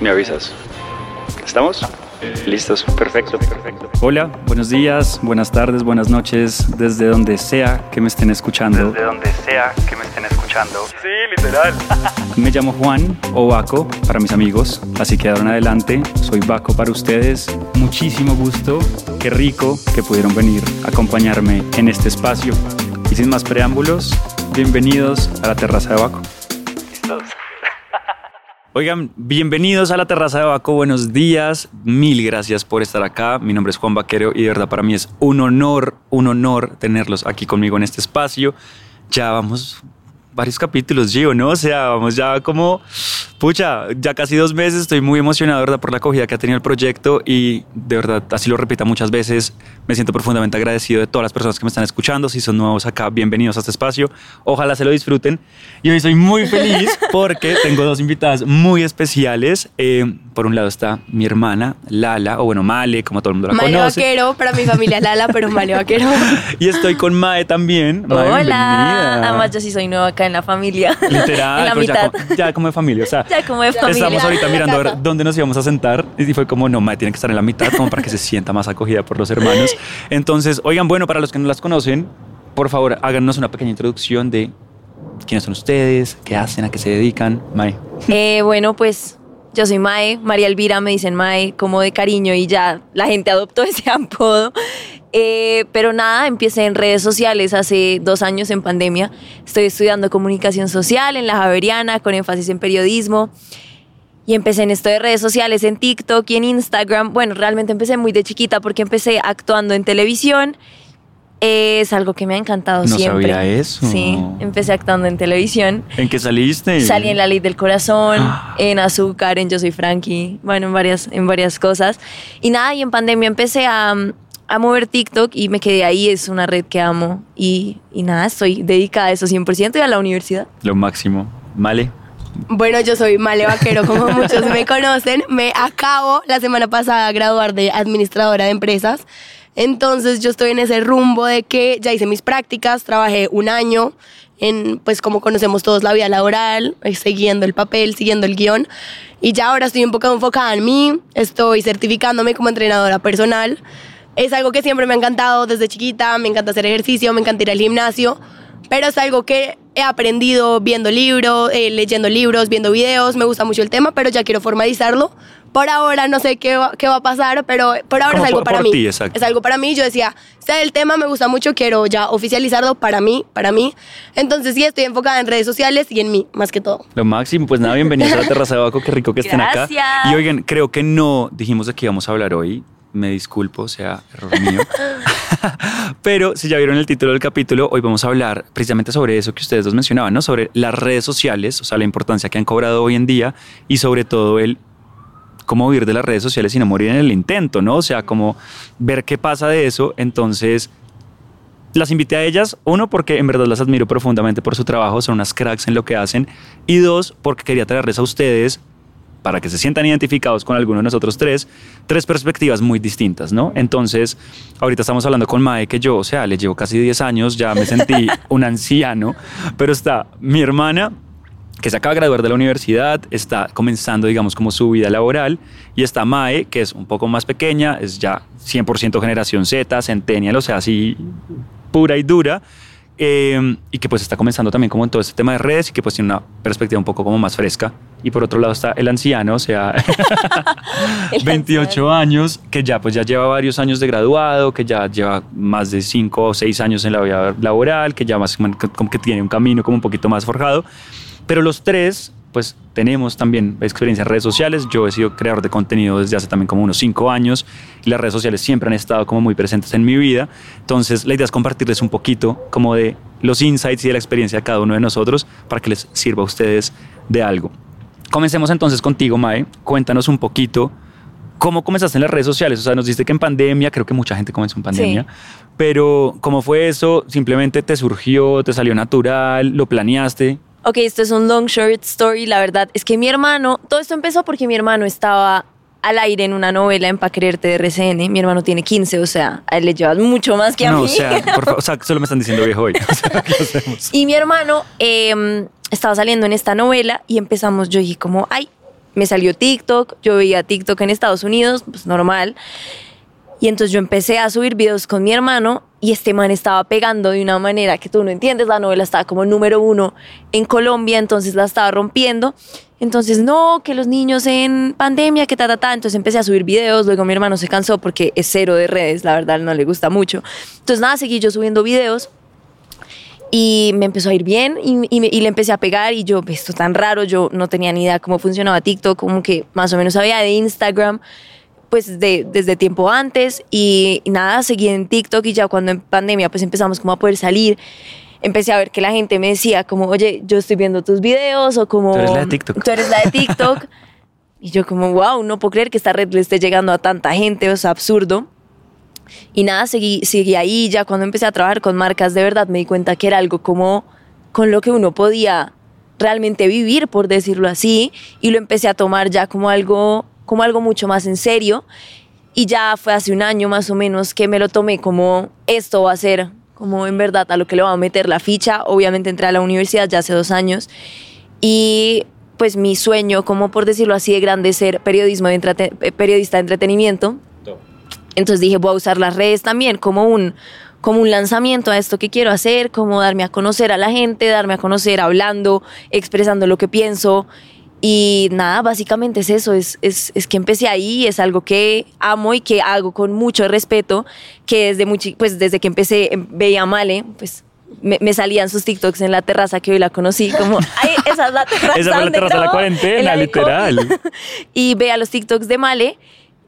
Me avisas. ¿Estamos? Listos, perfecto, perfecto. Hola, buenos días, buenas tardes, buenas noches, desde donde sea que me estén escuchando. Desde donde sea que me estén escuchando. Sí, literal. Me llamo Juan o Baco para mis amigos, así que ahora en adelante soy Baco para ustedes. Muchísimo gusto, qué rico que pudieron venir a acompañarme en este espacio. Y sin más preámbulos, bienvenidos a la terraza de Baco. Oigan, bienvenidos a la terraza de Baco, buenos días, mil gracias por estar acá. Mi nombre es Juan Vaquero y de verdad para mí es un honor, un honor tenerlos aquí conmigo en este espacio. Ya vamos varios capítulos, Gio, ¿no? O sea, vamos ya como, pucha, ya casi dos meses, estoy muy emocionado, ¿verdad? Por la acogida que ha tenido el proyecto y de verdad, así lo repita muchas veces, me siento profundamente agradecido de todas las personas que me están escuchando. Si son nuevos acá, bienvenidos a este espacio. Ojalá se lo disfruten. Y hoy soy muy feliz porque tengo dos invitadas muy especiales. Eh, por un lado está mi hermana, Lala, o bueno, Male, como todo el mundo la Male conoce. Vaquero, para mi familia Lala, pero Male Vaquero. Y estoy con Mae también. Mae, Hola, bienvenida. además yo sí soy nueva acá en la familia. Literal, en la ya mitad. como, ya como de familia. O sea, Ya como de familia. estamos ahorita mirando a ver dónde nos íbamos a sentar y fue como, no, Mae tiene que estar en la mitad como para que se sienta más acogida por los hermanos. Entonces, oigan, bueno, para los que no las conocen, por favor, háganos una pequeña introducción de quiénes son ustedes, qué hacen, a qué se dedican. Mae. Eh, bueno, pues yo soy Mae, María Elvira me dicen Mae como de cariño y ya la gente adoptó ese apodo. Eh, pero nada, empecé en redes sociales hace dos años en pandemia. Estoy estudiando comunicación social en la Javeriana con énfasis en periodismo. Y empecé en esto de redes sociales, en TikTok y en Instagram. Bueno, realmente empecé muy de chiquita porque empecé actuando en televisión. Eh, es algo que me ha encantado No siempre. sabía eso. Sí, empecé actuando en televisión. ¿En qué saliste? Salí en La Ley del Corazón, en Azúcar, en Yo Soy Frankie, bueno, en varias, en varias cosas. Y nada, y en pandemia empecé a, a mover TikTok y me quedé ahí, es una red que amo. Y, y nada, estoy dedicada a eso 100% y a la universidad. Lo máximo. Male. Bueno, yo soy Male Vaquero, como muchos me conocen. Me acabo la semana pasada de graduar de administradora de empresas. Entonces yo estoy en ese rumbo de que ya hice mis prácticas, trabajé un año en, pues como conocemos todos, la vida laboral, eh, siguiendo el papel, siguiendo el guion. Y ya ahora estoy un poco enfocada en mí, estoy certificándome como entrenadora personal. Es algo que siempre me ha encantado desde chiquita, me encanta hacer ejercicio, me encanta ir al gimnasio, pero es algo que he aprendido viendo libros, eh, leyendo libros, viendo videos, me gusta mucho el tema, pero ya quiero formalizarlo. Por ahora no sé qué va, qué va a pasar, pero por ahora Como es algo por- para por mí. ti, exacto. Es algo para mí, yo decía, sé el tema, me gusta mucho, quiero ya oficializarlo para mí, para mí. Entonces sí, estoy enfocada en redes sociales y en mí, más que todo. Lo máximo, pues nada, bienvenidos a la terraza de Baco, qué rico que estén acá. Gracias. Y oigan, creo que no dijimos de qué íbamos a hablar hoy. Me disculpo, sea error mío. Pero si ya vieron el título del capítulo, hoy vamos a hablar precisamente sobre eso que ustedes dos mencionaban, ¿no? Sobre las redes sociales, o sea, la importancia que han cobrado hoy en día y sobre todo el cómo vivir de las redes sociales y no morir en el intento, ¿no? O sea, como ver qué pasa de eso. Entonces, las invité a ellas, uno, porque en verdad las admiro profundamente por su trabajo, son unas cracks en lo que hacen, y dos, porque quería traerles a ustedes, para que se sientan identificados con alguno de nosotros tres, tres perspectivas muy distintas, ¿no? Entonces, ahorita estamos hablando con Mae, que yo, o sea, le llevo casi 10 años, ya me sentí un anciano, pero está mi hermana, que se acaba de graduar de la universidad, está comenzando, digamos, como su vida laboral, y está Mae, que es un poco más pequeña, es ya 100% generación Z, centennial, o sea, así pura y dura, eh, y que pues está comenzando también como en todo este tema de redes y que pues tiene una perspectiva un poco como más fresca. Y por otro lado está el anciano, o sea, El 28 años, que ya pues ya lleva varios años de graduado, que ya lleva más de 5 o 6 años en la vida laboral, que ya más como que tiene un camino como un poquito más forjado. Pero los tres, pues tenemos también experiencia en redes sociales. Yo he sido creador de contenido desde hace también como unos cinco años y las redes sociales siempre han estado como muy presentes en mi vida. Entonces, la idea es compartirles un poquito como de los insights y de la experiencia de cada uno de nosotros para que les sirva a ustedes de algo. Comencemos entonces contigo, Mae. Cuéntanos un poquito cómo comenzaste en las redes sociales. O sea, nos diste que en pandemia, creo que mucha gente comenzó en pandemia, pero ¿cómo fue eso? ¿Simplemente te surgió, te salió natural, lo planeaste? Ok, esto es un long short story. La verdad es que mi hermano, todo esto empezó porque mi hermano estaba al aire en una novela en Pa' Quererte de RCN. Mi hermano tiene 15, o sea, a él le llevas mucho más que a no, mí. o sea, por favor, o sea, solo me están diciendo viejo hoy. O sea, ¿qué hacemos? Y mi hermano eh, estaba saliendo en esta novela y empezamos, yo dije como, ay, me salió TikTok, yo veía TikTok en Estados Unidos, pues normal. Y entonces yo empecé a subir videos con mi hermano y este man estaba pegando de una manera que tú no entiendes. La novela estaba como número uno en Colombia, entonces la estaba rompiendo. Entonces, no, que los niños en pandemia, que ta, ta, ta. Entonces empecé a subir videos. Luego mi hermano se cansó porque es cero de redes, la verdad, no le gusta mucho. Entonces, nada, seguí yo subiendo videos y me empezó a ir bien y, y, y, le empecé a pegar y yo, esto tan raro, yo no tenía ni idea cómo funcionaba TikTok, como que más o menos sabía de Instagram, pues de, desde tiempo antes y, y, nada, seguí en TikTok y ya cuando en pandemia pues empezamos como a poder salir, empecé a ver que la gente me decía como, oye, yo estoy viendo tus videos o como... Tú eres la de TikTok. Tú eres la de TikTok. y yo como, wow, no puedo creer que esta red le esté llegando a tanta gente, o sea, absurdo. Y nada, seguí, seguí ahí, ya cuando empecé a trabajar con marcas, de verdad me di cuenta que era algo como con lo que uno podía realmente vivir, por decirlo así, y lo empecé a tomar ya como algo, como algo mucho más en serio. Y ya fue hace un año más o menos que me lo tomé como esto va a ser, como en verdad a lo que le va a meter la ficha. Obviamente entré a la universidad ya hace dos años y pues mi sueño, como por decirlo así, de grande ser periodismo de entrete periodista de entretenimiento. Entonces dije, voy a usar las redes también como un, como un lanzamiento a esto que quiero hacer, como darme a conocer a la gente, darme a conocer hablando, expresando lo que pienso. Y nada, básicamente es eso, es, es, es, que empecé ahí, es algo que amo y que hago con mucho respeto, que desde, mucho, pues desde que empecé veía a Male, pues me, me, salían sus TikToks en la terraza que hoy la conocí, como, ay, esa es la terraza. esa fue la terraza de la cuarentena, la literal. y veía los TikToks de Male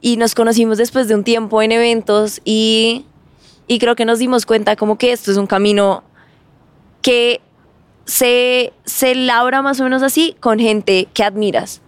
y nos conocimos después de un tiempo en eventos y, y creo que nos dimos cuenta como que esto es un camino que se, se labra más o menos así con gente que admiras,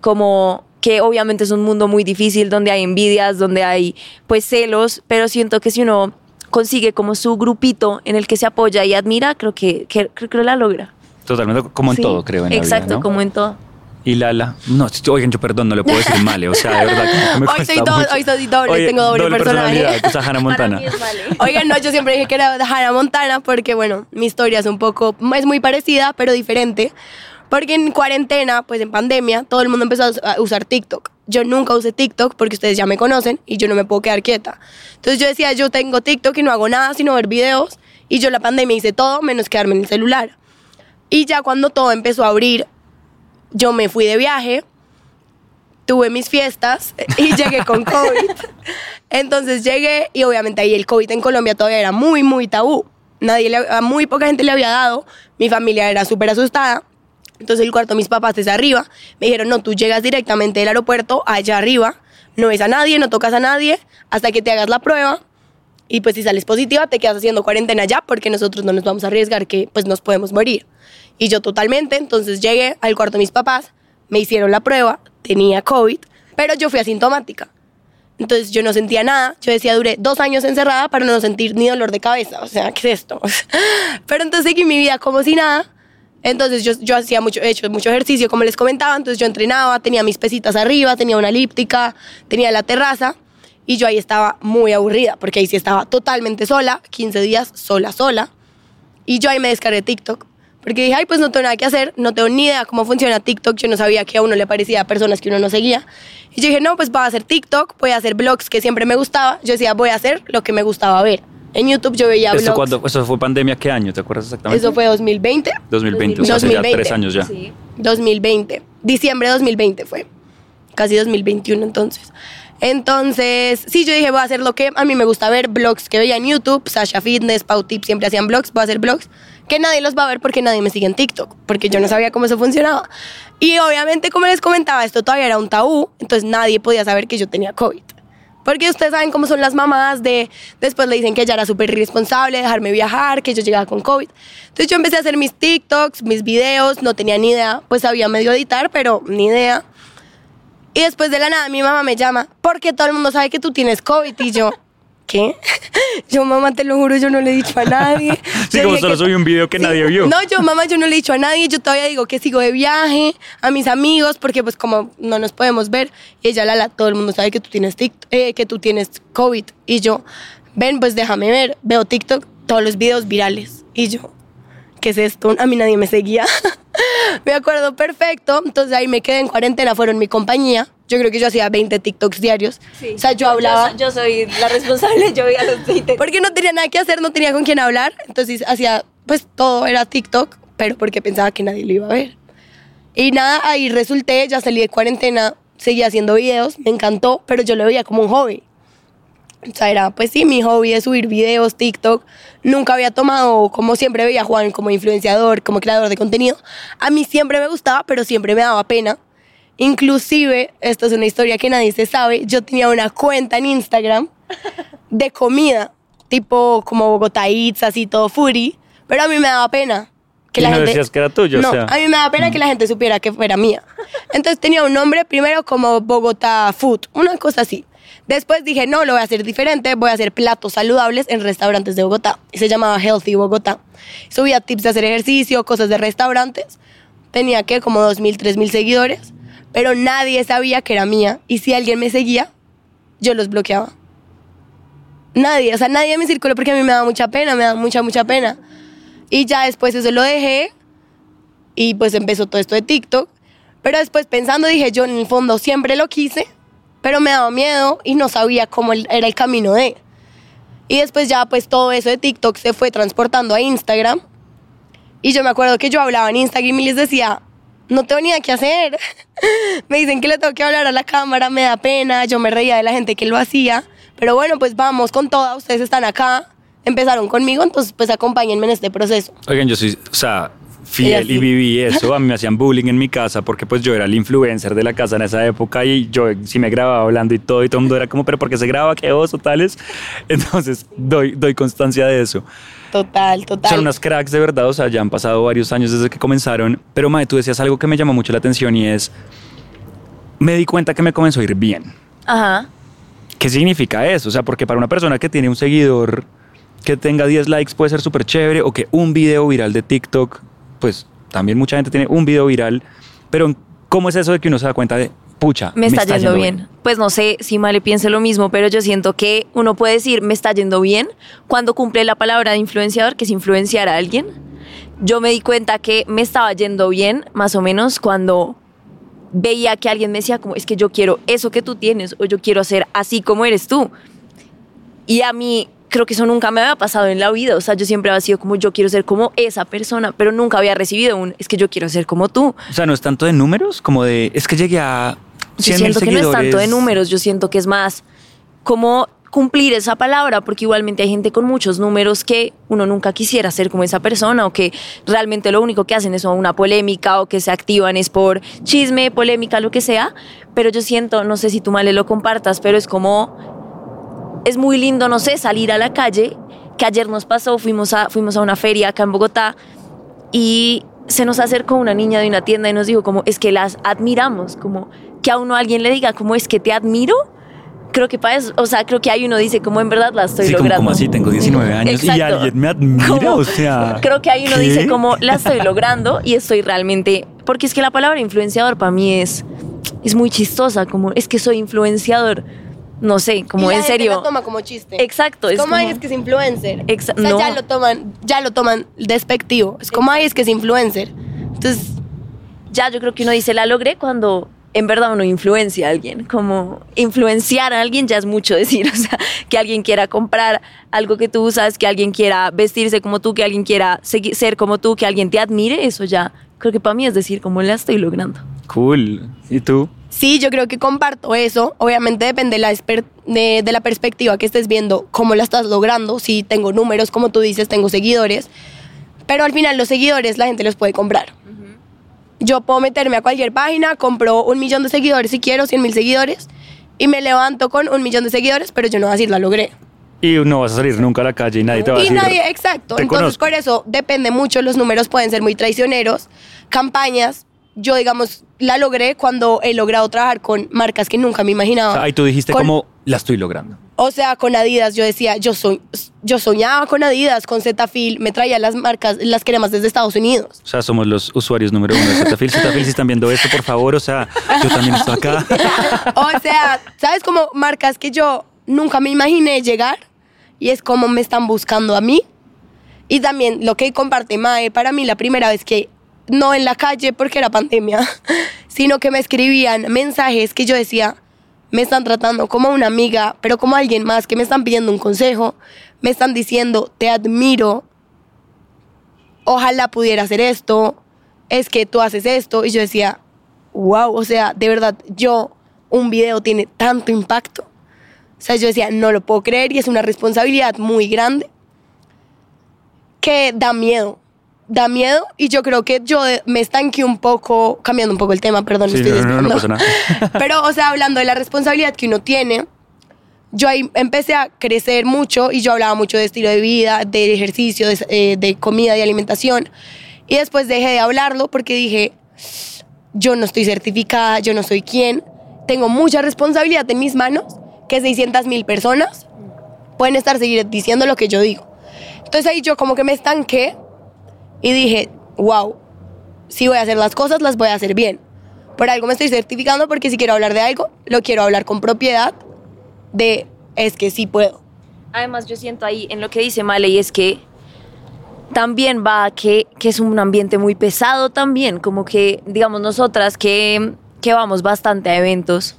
como que obviamente es un mundo muy difícil donde hay envidias, donde hay pues celos, pero siento que si uno consigue como su grupito en el que se apoya y admira, creo que, que creo que la logra. Totalmente, como en Sí, todo, creo. En Exacto, la vida, ¿no? como en todo. Y Lala, no, oigan, yo perdón, no le puedo decir male, o sea, de verdad. me Hoy soy, do- mucho. hoy soy doble, Oye, tengo doble, personaje. personalidad, o sea, Hannah Montana. Vale. Oigan, no, yo siempre dije que era Hannah Montana porque, bueno, mi historia es un poco, es muy parecida, pero diferente. Porque en cuarentena, pues en pandemia, todo el mundo empezó a usar TikTok. Yo nunca usé TikTok porque ustedes ya me conocen y yo no me puedo quedar quieta. Entonces yo decía, yo tengo TikTok y no hago nada sino ver videos. Y yo la pandemia hice todo menos quedarme en el celular. Y ya cuando todo empezó a abrir, yo me fui de viaje, tuve mis fiestas y llegué con COVID. Entonces llegué y obviamente ahí el COVID en Colombia todavía era muy, muy tabú. Nadie le, a muy poca gente le había dado. Mi familia era súper asustada. Entonces el cuarto de mis papás es arriba. Me dijeron, no, tú llegas directamente del aeropuerto allá arriba. No ves a nadie, no tocas a nadie hasta que te hagas la prueba. Y pues si sales positiva, te quedas haciendo cuarentena ya porque nosotros no nos vamos a arriesgar que pues nos podemos morir. Y yo totalmente, entonces llegué al cuarto de mis papás, me hicieron la prueba, tenía COVID, pero yo fui asintomática. Entonces yo no sentía nada. Yo decía, duré dos años encerrada para no sentir ni dolor de cabeza. O sea, ¿qué es esto? Pero entonces seguí mi vida como si nada. Entonces yo, yo hacía mucho, he hecho mucho ejercicio, como les comentaba. Entonces yo entrenaba, tenía mis pesitas arriba, tenía una elíptica, tenía la terraza. Y yo ahí estaba muy aburrida, porque ahí sí estaba totalmente sola, 15 días sola, sola. Y yo ahí me descargué TikTok. Porque dije, ay, pues no tengo nada que hacer, no tengo ni idea cómo funciona TikTok, yo no sabía que a uno le parecía a personas que uno no seguía. Y yo dije, no, pues voy a hacer TikTok, voy a hacer blogs que siempre me gustaba. Yo decía, voy a hacer lo que me gustaba ver. En YouTube yo veía ¿Esto, blogs. cuando, ¿Eso fue pandemia qué año? ¿Te acuerdas exactamente? Eso fue 2020. 2020, o sea, hace ya 2020. tres años ya. Sí. 2020. Diciembre de 2020 fue. Casi 2021 entonces. Entonces, sí, yo dije, voy a hacer lo que a mí me gusta ver, blogs que veía en YouTube, Sasha Fitness, Pau Tip siempre hacían blogs, voy a hacer blogs que nadie los va a ver porque nadie me sigue en TikTok, porque yo no sabía cómo eso funcionaba. Y obviamente, como les comentaba, esto todavía era un tabú, entonces nadie podía saber que yo tenía COVID. Porque ustedes saben cómo son las mamás de después le dicen que ella era súper irresponsable, dejarme viajar, que yo llegaba con COVID. Entonces yo empecé a hacer mis TikToks, mis videos, no tenía ni idea, pues sabía medio editar, pero ni idea. Y después de la nada mi mamá me llama, porque todo el mundo sabe que tú tienes COVID y yo, ¿qué? Yo, mamá, te lo juro, yo no le he dicho a nadie. Sí, Yo como solo que- subí un video que nadie vio. No, yo, mamá, yo no le he dicho a nadie, yo todavía digo que sigo de viaje, a mis amigos, porque pues como no nos podemos ver, y ella, Lala, todo el mundo sabe que tú tienes TikTok, eh, que tú tienes COVID, y yo, ven, pues déjame ver, veo TikTok, todos los videos virales, y yo, ¿qué es esto? A mí nadie me seguía. me acuerdo perfecto. Entonces ahí me quedé en cuarentena, fueron mi compañía. Yo creo que yo hacía 20 TikToks diarios. O sea, yo hablaba. Yo, soy la responsable, yo veía los Twitter. Porque no tenía nada que hacer, no tenía con quién hablar. Entonces hacía, pues todo era TikTok, pero porque pensaba que nadie lo iba a ver. Y nada, ahí resulté, ya salí de cuarentena, seguía haciendo videos, me encantó, pero yo lo veía como un hobby. O sea, era, pues sí, mi hobby es subir videos, TikTok. Nunca había tomado, como siempre veía a Juan como influenciador, como creador de contenido. A mí siempre me gustaba, pero siempre me daba pena. Inclusive, esto es una historia que nadie se sabe, yo tenía una cuenta en Instagram de comida, tipo como Bogotá Eats, así todo foodie, pero a mí me daba pena. Que Y la no gente, decías que era tuyo, o No, sea. a mí me daba pena que la gente supiera que fuera mía. Entonces tenía un nombre primero como Bogotá Food, una cosa así. Después dije, no, lo voy a hacer diferente, voy a hacer platos saludables en restaurantes de Bogotá. Se llamaba Healthy Bogotá. Subía tips de hacer ejercicio, cosas de restaurantes. Tenía que como 2.000, 3.000 seguidores, pero nadie sabía que era mía. Y si alguien me seguía, yo los bloqueaba. Nadie, o sea, nadie en mi círculo porque a mí me da mucha pena, me da mucha, mucha pena. Y ya después eso lo dejé y pues empezó todo esto de TikTok. Pero después pensando dije, yo en el fondo siempre lo quise, pero me daba miedo y no sabía cómo era el camino de. Y después ya pues todo eso de TikTok se fue transportando a Instagram. Y yo me acuerdo que yo hablaba en Instagram y les decía, no tengo ni idea qué hacer. me dicen que le tengo que hablar a la cámara, me da pena, yo me reía de la gente que lo hacía. Pero bueno, pues vamos con toda, ustedes están acá, empezaron conmigo, entonces pues acompáñenme en este proceso. Oigan, yo soy, o sea, fiel y viví eso. A mí me hacían bullying en mi casa porque pues yo era el influencer de la casa en esa época y yo sí me grababa hablando y todo y todo el mundo era como, pero ¿por qué se graba? ¿Qué oso? Tales. Entonces doy, doy constancia de eso. Total, total. Son unas cracks de verdad, o sea, ya han pasado varios años desde que comenzaron. Pero, Mae, tú decías algo que me llamó mucho la atención y es, me di cuenta que me comenzó a ir bien. Ajá. ¿Qué significa eso? O sea, porque para una persona que tiene un seguidor que tenga 10 likes puede ser súper chévere o que un video viral de TikTok, pues también mucha gente tiene un video viral, pero ¿cómo es eso de que uno se da cuenta de, pucha, me está, yendo, bien. Pues no sé si Male piense lo mismo, pero yo siento que uno puede decir me está yendo bien cuando cumple la palabra de influenciador, que es influenciar a alguien. Yo me di cuenta que me estaba yendo bien, más o menos, cuando veía que alguien me decía como, es que yo quiero eso que tú tienes o yo quiero ser así como eres tú. Y a mí creo que eso nunca me había pasado en la vida. O sea, yo siempre había sido como, yo quiero ser como esa persona, pero nunca había recibido un, es que yo quiero ser como tú. O sea, no es tanto de números como de, es que llegué a Yo 100 siento que no es tanto de números, yo siento que es más como cumplir esa palabra, porque igualmente hay gente con muchos números que uno nunca quisiera ser como esa persona o que realmente lo único que hacen es una polémica o que se activan es por chisme, polémica, lo que sea. Pero yo siento, no sé si tú Male lo compartas, pero es como, es muy lindo, no sé, salir a la calle, que ayer nos pasó, fuimos a, fuimos a una feria acá en Bogotá y se nos acercó una niña de una tienda y nos dijo como es que las admiramos, como que a uno alguien le diga como es que te admiro. Creo que para eso, o sea, creo que ahí uno dice como en verdad la estoy Sí, como, logrando. como así, tengo 19 años y alguien me admira, Como- o sea. Creo que ahí uno ¿qué? dice como la estoy logrando y estoy realmente, porque es que la palabra influenciador para mí es, es muy chistosa, como es que soy influenciador, no sé, como Y la en gente serio. lo toma como chiste. Exacto, Es es como, como- ay, es que es influencer. Exa- o sea, no. ya lo toman, ya lo toman despectivo. Es como, ay, es que es influencer. Entonces, ya yo creo que uno dice la logré cuando en verdad uno influencia a alguien. Como influenciar a alguien ya es mucho decir. O sea, que alguien quiera comprar algo que tú usas, que alguien quiera vestirse como tú, que alguien quiera ser como tú, que alguien te admire, eso ya creo que para mí es decir como la estoy logrando. Cool. ¿Y tú? Sí, yo creo que comparto eso. Obviamente depende de la, de, de la perspectiva que estés viendo, cómo la estás logrando. Si tengo números, como tú dices, tengo seguidores. Pero al final los seguidores la gente los puede comprar. Yo puedo meterme a cualquier página, compro un millón de seguidores si quiero, 100 mil seguidores, y me levanto con un millón de seguidores, pero yo no voy a decir la logré. Y no vas a salir nunca a la calle y nadie te va a Y decir. nadie, exacto. "Te Entonces, conozco". por eso depende mucho. Los números pueden ser muy traicioneros. Campañas, yo, digamos, la logré cuando he logrado trabajar con marcas que nunca me imaginaba. O sea, ahí tú dijiste Con- como la estoy logrando. O sea, con Adidas, yo decía, yo, soy, yo soñaba con Adidas, con Zetafil, me traía las marcas, las cremas desde Estados Unidos. O sea, somos los usuarios número uno de Zetafil. Zetafil, si están viendo esto, por favor, o sea, yo también estoy acá. O sea, ¿sabes? Como marcas que yo nunca me imaginé llegar y es como me están buscando a mí. Y también lo que comparte Mae, para mí la primera vez que no en la calle porque era pandemia, sino que me escribían mensajes que yo decía, me están tratando como una amiga, pero como alguien más, que me están pidiendo un consejo, me están diciendo, te admiro, ojalá pudiera hacer esto, es que tú haces esto, y yo decía, wow, o sea, de verdad, yo, un video tiene tanto impacto. O sea, yo decía, no lo puedo creer y es una responsabilidad muy grande que da miedo. Da miedo y yo creo que yo me estanqué un poco, cambiando un poco el tema, perdón, Sí, estoy no, no, no desviando. pasa nada. Pero, o sea, hablando de la responsabilidad que uno tiene, yo ahí empecé a crecer mucho y yo hablaba mucho de estilo de vida, de ejercicio, de, eh, de comida y alimentación. Y después dejé de hablarlo porque dije, yo no estoy certificada, yo no soy quien, tengo mucha responsabilidad en mis manos, que 600 mil personas pueden estar seguir diciendo lo que yo digo. Entonces ahí yo como que me estanqué y dije, wow, si voy a hacer las cosas, las voy a hacer bien. Por algo me estoy certificando porque si quiero hablar de algo, lo quiero hablar con propiedad de es que sí puedo. Además, yo siento ahí en lo que dice Male y es que también va que, que es un ambiente muy pesado también, como que, digamos, nosotras que, que vamos bastante a eventos,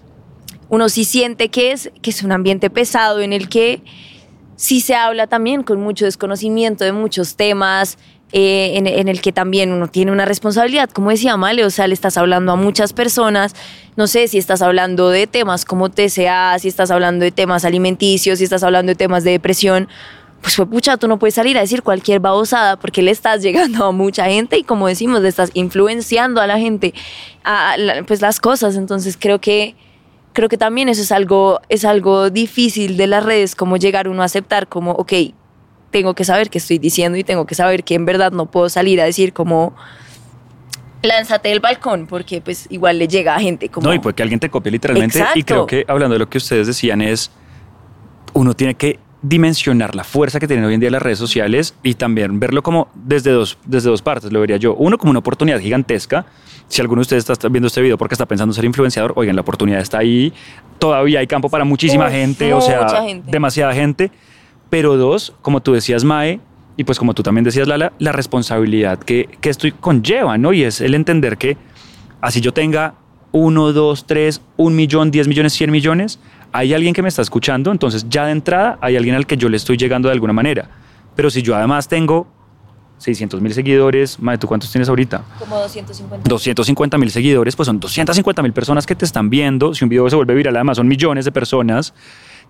uno sí siente que es, que es un ambiente pesado en el que sí se habla también con mucho desconocimiento de muchos temas, eh, en, el que también uno tiene una responsabilidad, como decía Male, o sea, le estás hablando a muchas personas, no sé si estás hablando de temas como TCA, si estás hablando de temas alimenticios, si estás hablando de temas de depresión, pues fue pucha, tú no puedes salir a decir cualquier babosada porque le estás llegando a mucha gente y como decimos, le estás influenciando a la gente a, pues las cosas, entonces creo que creo que también eso es algo es algo difícil de las redes como llegar uno a aceptar como ok, tengo que saber qué estoy diciendo y tengo que saber que en verdad no puedo salir a decir como lánzate del balcón porque pues igual le llega a gente como No, y puede que alguien te copie literalmente. Y creo que hablando de lo que ustedes decían es, uno tiene que dimensionar la fuerza que tienen hoy en día las redes sociales y también verlo como desde dos, desde dos partes, lo vería yo. Uno, como una oportunidad gigantesca. Si alguno de ustedes está viendo este video porque está pensando ser influenciador, oigan, la oportunidad está ahí. Todavía hay campo para muchísima Uf, gente, o sea, gente. demasiada gente. Pero dos, como tú decías, Mae, y pues como tú también decías, Lala, la responsabilidad que, que esto conlleva, ¿no? Y es el entender que así yo tenga uno, dos, tres, un millón, diez millones, cien millones, hay alguien que me está escuchando, entonces ya de entrada hay alguien al que yo le estoy llegando de alguna manera. Pero si yo además tengo 600 mil seguidores, Mae, ¿tú cuántos tienes ahorita? como 250 250 mil seguidores, pues son 250 mil personas que te están viendo. Si un video se vuelve viral, además son millones de personas.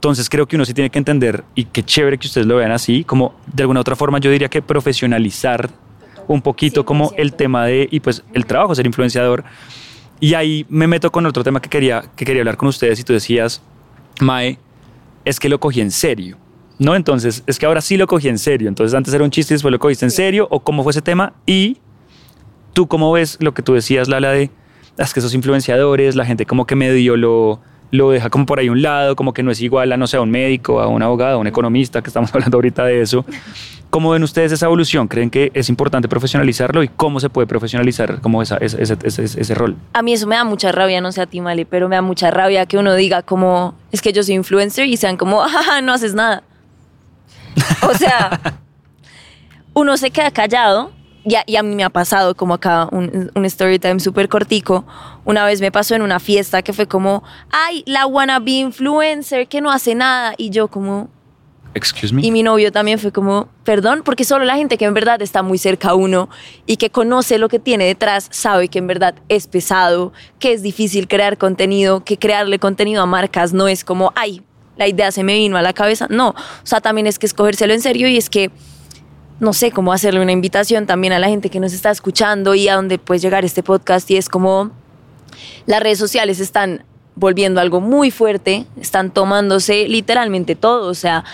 Entonces creo que uno sí tiene que entender, y qué chévere que ustedes lo vean así, como de alguna otra forma yo diría que profesionalizar un poquito como 100%. el tema de, y pues el trabajo, ser influenciador. Y ahí me meto con otro tema que quería, que quería hablar con ustedes y tú decías, Mae, es que lo cogí en serio. ¿No? Entonces, es que ahora sí lo cogí en serio. Entonces, antes era un chiste y después lo cogiste en serio. ¿O cómo fue ese tema? Y ¿Tú cómo ves lo que tú decías, Lala, de "Ah, es que esos influenciadores, la gente como que medio lo, lo deja como por ahí un lado, como que no es igual a, no sé, a un médico, a un abogado, a un economista, que estamos hablando ahorita de eso. ¿Cómo ven ustedes esa evolución? ¿Creen que es importante profesionalizarlo y cómo se puede profesionalizar como esa, ese, ese, ese- ese rol? A mí eso me da mucha rabia, no sé a ti, Male, pero me da mucha rabia que uno diga como, es que yo soy influencer y sean como, no haces nada. O sea, uno se queda callado y a, y a mí me ha pasado como acá un, un story time súper cortico. Una vez me pasó en una fiesta que fue como, ay, la wannabe influencer que no hace nada. Y yo como, Excuse me. y mi novio también fue como, perdón, porque solo la gente que en verdad está muy cerca a uno y que conoce lo que tiene detrás sabe que en verdad es pesado, que es difícil crear contenido, que crearle contenido a marcas no es como, ay, la idea se me vino a la cabeza. No, o sea, también es que escogérselo en serio y es que, no sé, cómo hacerle una invitación también a la gente que nos está escuchando y a donde puede llegar este podcast. Y es como las redes sociales están volviendo algo muy fuerte, están tomándose literalmente todo, o sea,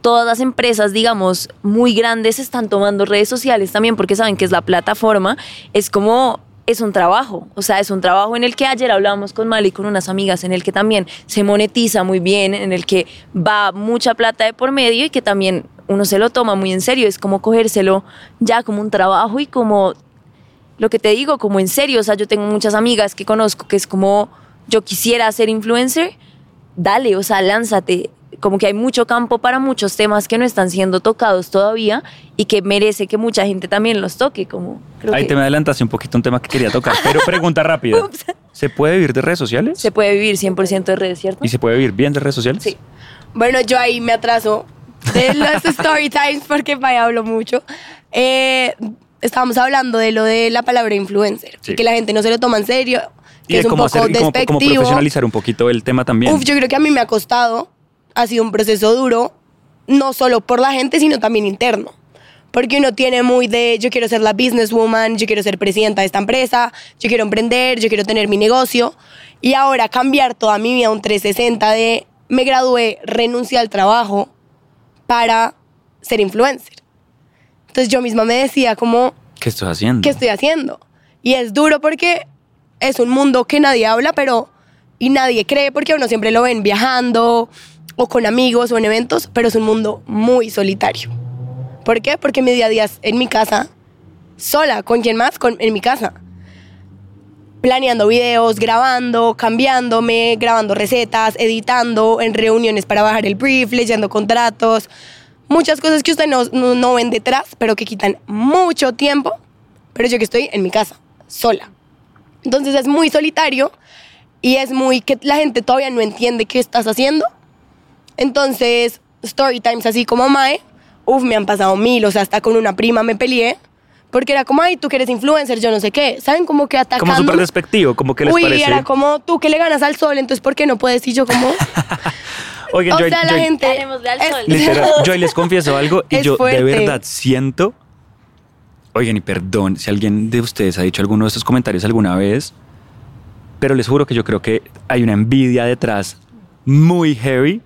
todas las empresas, digamos, muy grandes están tomando redes sociales también porque saben que es la plataforma, es como es un trabajo, o sea, es un trabajo en el que ayer hablábamos con Mali, con unas amigas, en el que también se monetiza muy bien, en el que va mucha plata de por medio y que también uno se lo toma muy en serio, es como cogérselo ya como un trabajo y como lo que te digo, como en serio, o sea, yo tengo muchas amigas que conozco que es como, yo quisiera ser influencer, dale, o sea, lánzate, como que hay mucho campo para muchos temas que no están siendo tocados todavía y que merece que mucha gente también los toque. Como, creo Ahí que te me adelantaste un poquito un tema que quería tocar, pero pregunta rápida. Ups. ¿Se puede vivir de redes sociales? se puede vivir 100% de redes, ¿cierto? ¿Y se puede vivir bien de redes sociales? Sí. Bueno, yo ahí me atraso de los story times porque para hablo mucho. Eh, estábamos hablando de lo de la palabra influencer Sí. y que la gente no se lo toma en serio, Y que de es un cómo, poco hacer, y cómo, cómo despectivo. profesionalizar un poquito el tema también. Uf, yo creo que a mí me ha costado, ha sido un proceso duro, no solo por la gente, sino también interno. Porque uno tiene muy de, yo quiero ser la businesswoman, yo quiero ser presidenta de esta empresa, yo quiero emprender, yo quiero tener mi negocio. Y ahora cambiar toda mi vida a un 360 de, me gradué, renuncié al trabajo para ser influencer. Entonces yo misma me decía como, ¿Qué estás haciendo? ¿qué estoy haciendo? Y es duro porque es un mundo que nadie habla, pero y nadie cree porque uno siempre lo ven viajando o con amigos o en eventos, pero es un mundo muy solitario. ¿Por qué? Porque mi día a día es en mi casa, sola, ¿con quién más? Con, en mi casa. Planeando videos, grabando, cambiándome, grabando recetas, editando, en reuniones para bajar el brief, leyendo contratos. Muchas cosas que usted no, no, no ven detrás, pero que quitan mucho tiempo. Pero yo que estoy en mi casa, sola. Entonces es muy solitario y es muy que la gente todavía no entiende qué estás haciendo. Entonces, story times así como Mae, uff, me han pasado mil, o sea, hasta con una prima me peleé. Porque era como, ay, tú que eres influencer, yo no sé qué. ¿Saben? Como que atacando. Como súper despectivo, como que les Uy, parece. era como, tú que le ganas al sol, entonces ¿por qué no puedes? Y yo como... Oigan, o yo, sea, la yo- gente... Al es- sol. Literal, yo ahí les confieso algo y Es yo de fuerte. verdad siento. Oigan, y perdón si alguien de ustedes ha dicho alguno de estos comentarios alguna vez, pero les juro que yo creo que hay una envidia detrás muy heavy.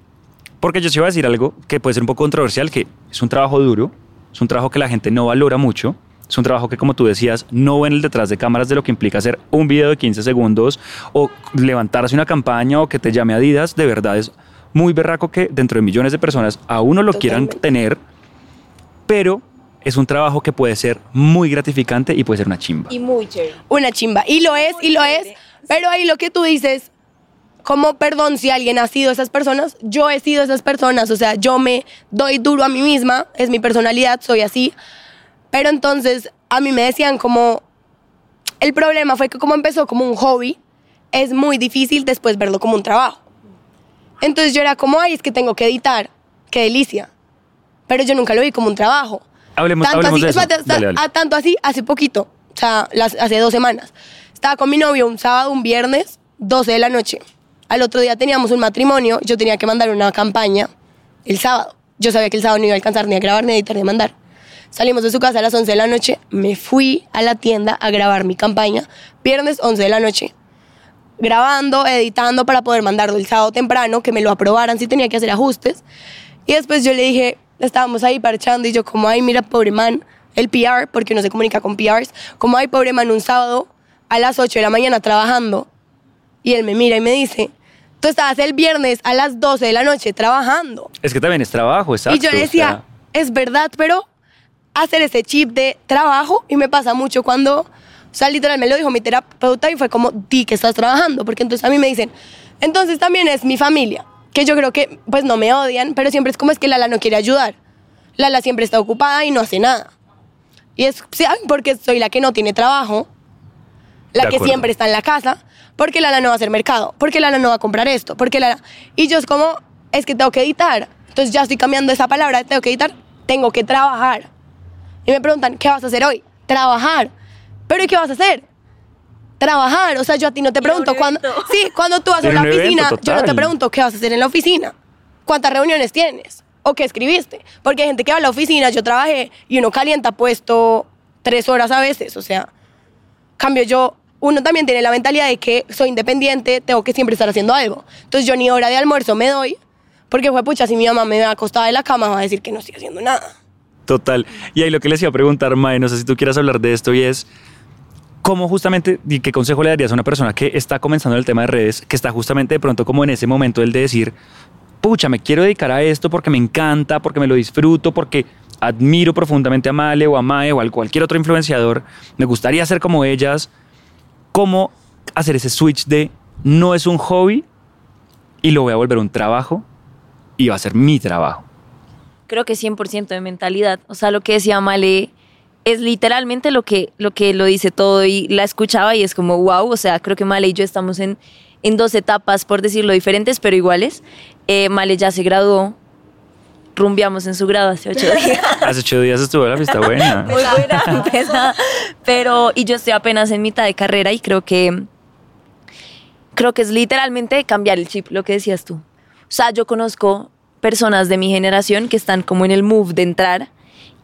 Porque yo sí iba a decir algo que puede ser un poco controversial, que es un trabajo duro, es un trabajo que la gente no valora mucho, es un trabajo que, como tú decías, no ven el detrás de cámaras de lo que implica hacer un video de 15 segundos o levantarse una campaña o que te llame Adidas. De verdad es muy berraco que dentro de millones de personas a uno lo quieran Totalmente. tener, pero es un trabajo que puede ser muy gratificante y puede ser una chimba. Y muy chévere. Una chimba. Y lo es, y lo es. chévere. Pero ahí lo que tú dices, como perdón si alguien ha sido esas personas, yo he sido esas personas. O sea, yo me doy duro a mí misma, es mi personalidad, soy así. Pero entonces a mí me decían como, el problema fue que como empezó como un hobby, es muy difícil después verlo como un trabajo. Entonces yo era como, ay, es que tengo que editar, qué delicia. Pero yo nunca lo vi como un trabajo. Hablemos, Tanto hablemos así, de eso. espérate, Dale, dale. a tanto así, hace poquito, o sea, las- hace dos semanas. Estaba con mi novio un sábado, un viernes, 12 de la noche. Al otro día teníamos un matrimonio, yo tenía que mandar una campaña el sábado. Yo sabía que el sábado no iba a alcanzar ni a grabar, ni a editar, ni a mandar. Salimos de su casa a las 11 de la noche, me fui a la tienda a grabar mi campaña, viernes 11 de la noche. Grabando, editando para poder mandarlo el sábado temprano, que me lo aprobaran si tenía que hacer ajustes. Y después yo le dije, estábamos ahí parchando y yo como, ay, mira, pobre man, el PR, porque no se comunica con PRs, como, ay, pobre man, un sábado a las 8 de la mañana trabajando. Y él me mira y me dice, tú estabas el viernes a las 12 de la noche trabajando. Es que también es trabajo, exacto. y yo le o decía, sea, es verdad, pero hacer ese chip de trabajo, y me pasa mucho cuando, o sea, literal me lo dijo mi terapeuta y fue como, di que estás trabajando, porque entonces a mí me dicen, entonces también es mi familia, que yo creo que pues no me odian, pero siempre es como es que Lala no quiere ayudar. Lala siempre está ocupada y no hace nada. Y es, ¿saben? Porque soy la que no tiene trabajo, la De que acuerdo. siempre está en la casa, porque Lala no va a hacer mercado, porque Lala no va a comprar esto, porque Lala... Y yo es como, es que tengo que editar. Entonces ya estoy cambiando esa palabra, tengo que editar, tengo que trabajar. Y me preguntan, ¿qué vas a hacer hoy? Trabajar. ¿Pero y qué vas a hacer? Trabajar. O sea, yo a ti no te pregunto evento. Sí, cuando tú vas a Ir a una un evento, oficina, yo no te pregunto, ¿qué vas a hacer en la oficina? ¿Cuántas reuniones tienes? ¿O qué escribiste? Porque hay gente que va a la oficina, yo trabajé y uno calienta puesto tres horas a veces, o sea... Cambio yo, uno también tiene la mentalidad de que soy independiente, tengo que siempre estar haciendo algo. Entonces yo ni hora de almuerzo me doy, porque fue pucha, si mi mamá me ve acostada de la cama va a decir que no estoy haciendo nada. Total. Y ahí lo que les iba a preguntar, Mae, no sé si tú quieras hablar de esto y es cómo justamente, y qué consejo le darías a una persona que está comenzando el tema de redes, que está justamente de pronto como en ese momento el de decir, pucha, me quiero dedicar a esto porque me encanta, porque me lo disfruto, porque admiro profundamente a Male o a Mae o a cualquier otro influenciador, me gustaría ser como ellas, cómo hacer ese switch de no es un hobby y lo voy a volver un trabajo y va a ser mi trabajo. Creo que 100% de mentalidad. O sea, lo que decía Male es literalmente lo que, lo que lo dice todo y la escuchaba y es como, wow, o sea, creo que Male y yo estamos en, en dos etapas, por decirlo diferentes, pero iguales. Eh, Male ya se graduó, rumbiamos en su grado hace ocho días. Hace ocho días estuvo la fiesta buena. Muy buena, pesada. Pero, y yo estoy apenas en mitad de carrera y creo que, creo que es literalmente cambiar el chip, lo que decías tú. O sea, yo conozco personas de mi generación que están como en el move de entrar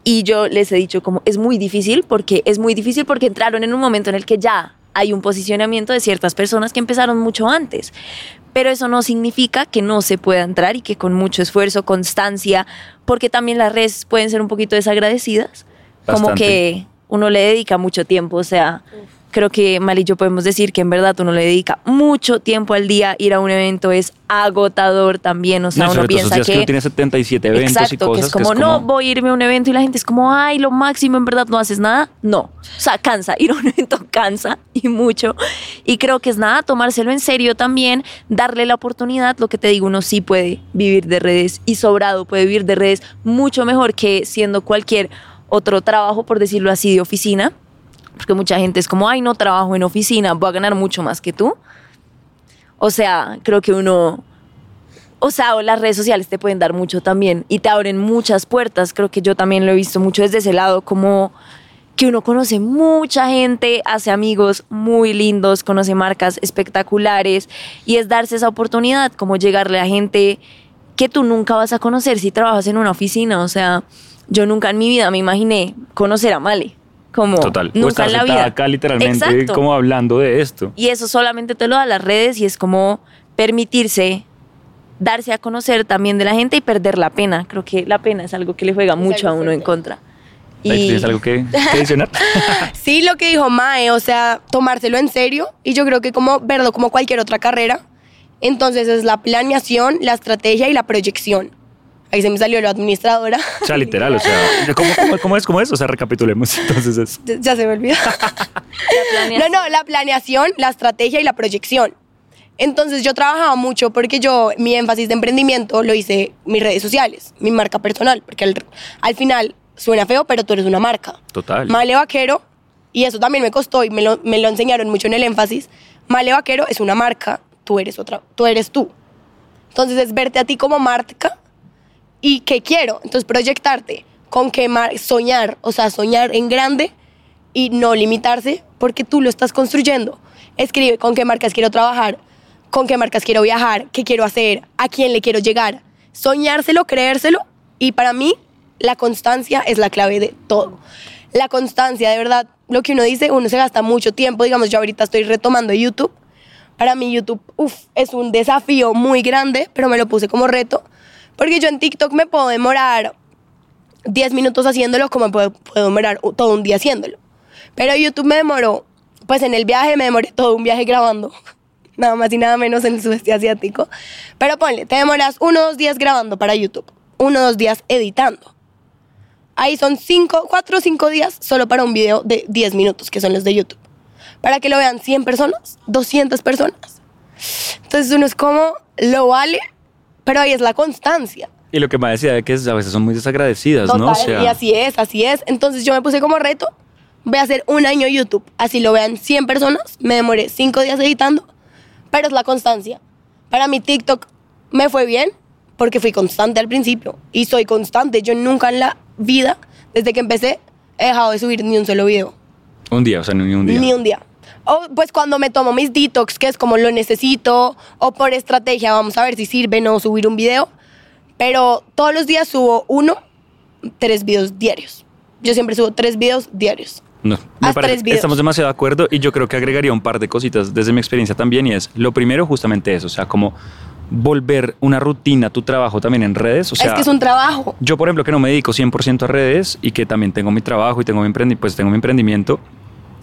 y yo les he dicho como es muy difícil porque es muy difícil porque entraron en un momento en el que ya hay un posicionamiento de ciertas personas que empezaron mucho antes. Pero eso no significa que no se pueda entrar y que con mucho esfuerzo, constancia, porque también las redes pueden ser un poquito desagradecidas, como que uno le dedica mucho tiempo, o sea, creo que Mal y yo podemos decir que en verdad uno le dedica mucho tiempo al día, ir a un evento es agotador también, o sea, No, uno piensa que, que... uno tiene 77 eventos y Exacto, cosas. que es como, no, voy a irme a un evento y la gente es como, ay, lo máximo, en verdad no haces nada. No, o sea, cansa, ir a un evento cansa y mucho. Y creo que es nada, tomárselo en serio también, darle la oportunidad, lo que te digo, uno sí puede vivir de redes y sobrado puede vivir de redes mucho mejor que siendo cualquier otro trabajo, por decirlo así, de oficina. Porque mucha gente es como, ay, no trabajo en oficina, voy a ganar mucho más que tú. O sea, creo que uno o sea, o las redes sociales te pueden dar mucho también y te abren muchas puertas. Creo que yo también lo he visto mucho desde ese lado, como que uno conoce mucha gente, hace amigos muy lindos, conoce marcas espectaculares y es darse esa oportunidad, como llegarle a gente que tú nunca vas a conocer si trabajas en una oficina. O sea, yo nunca en mi vida me imaginé conocer a Male. Como Total. o nunca estar en la sentada vida. acá literalmente Exacto. como hablando de esto. Y eso solamente te lo da las redes y es como permitirse darse a conocer también de la gente y perder la pena. Creo que la pena es algo que le juega mucho a uno en contra. ¿Tienes algo que, que adicionar? Sí, lo que dijo Mae, o sea, tomárselo en serio y yo creo que como verlo como cualquier otra carrera, entonces es la planeación, la estrategia y la proyección. Ahí se me salió lo administradora. o sea, literal, o sea, ¿cómo, cómo, cómo es? ¿Cómo es? O sea, recapitulemos. Entonces es... ya se me olvidó. No, no, la planeación, la estrategia y la proyección. Entonces yo trabajaba mucho porque yo mi énfasis de emprendimiento lo hice mis redes sociales, mi marca personal, porque al, al final suena feo, pero tú eres una marca. Total. Male Vaquero, y eso también me costó y me lo, me lo enseñaron mucho en el énfasis, Male Vaquero es una marca, tú eres otra, tú eres tú. Entonces es verte a ti como marca y qué quiero. Entonces proyectarte con qué mar- soñar, o sea, soñar en grande y no limitarse porque tú lo estás construyendo. Escribe con qué marcas quiero trabajar, con qué marcas quiero viajar, qué quiero hacer, a quién le quiero llegar. Soñárselo, creérselo y para mí la constancia es la clave de todo. La constancia, de verdad, lo que uno dice, uno se gasta mucho tiempo. Digamos, yo ahorita estoy retomando YouTube. Para mí YouTube, uf, es un desafío muy grande, pero me lo puse como reto. Porque yo en TikTok me puedo demorar 10 minutos haciéndolo como puedo, puedo demorar todo un día haciéndolo. Pero YouTube me demoró, pues en el viaje me demoré todo un viaje grabando. Nada más y nada menos en el sudeste asiático. Pero ponle, te demoras uno o dos días grabando para YouTube. Uno o dos días editando. Ahí son cinco, cuatro o cinco días solo para un video de 10 minutos, que son los de YouTube. Para que lo vean 100 personas, 200 personas. Entonces uno es como, lo vale, pero ahí es la constancia. Y lo que me decía es que a veces son muy desagradecidas, ¿no? O sea, y así es, así es. Entonces yo me puse como reto, voy a hacer un año YouTube. Así lo vean 100 personas, me demoré 5 días editando, pero es la constancia. Para mi TikTok me fue bien porque fui constante al principio y soy constante. Yo nunca en la vida, desde que empecé, he dejado de subir ni un solo video. un día, o sea, ni un día. Ni un día. O pues cuando me tomo mis detox, que es como lo necesito, o por estrategia, vamos a ver si sirve no subir un video. Pero todos los días subo uno, tres videos diarios. Yo siempre subo tres videos diarios. No, me parece- estamos demasiado de acuerdo y yo creo que agregaría un par de cositas desde mi experiencia también y es, lo primero justamente eso, o sea, como volver una rutina a tu trabajo también en redes, o sea, es que es un trabajo. yo por ejemplo que no me dedico 100% a redes y que también tengo mi trabajo y tengo mi, emprendi pues tengo mi emprendimiento,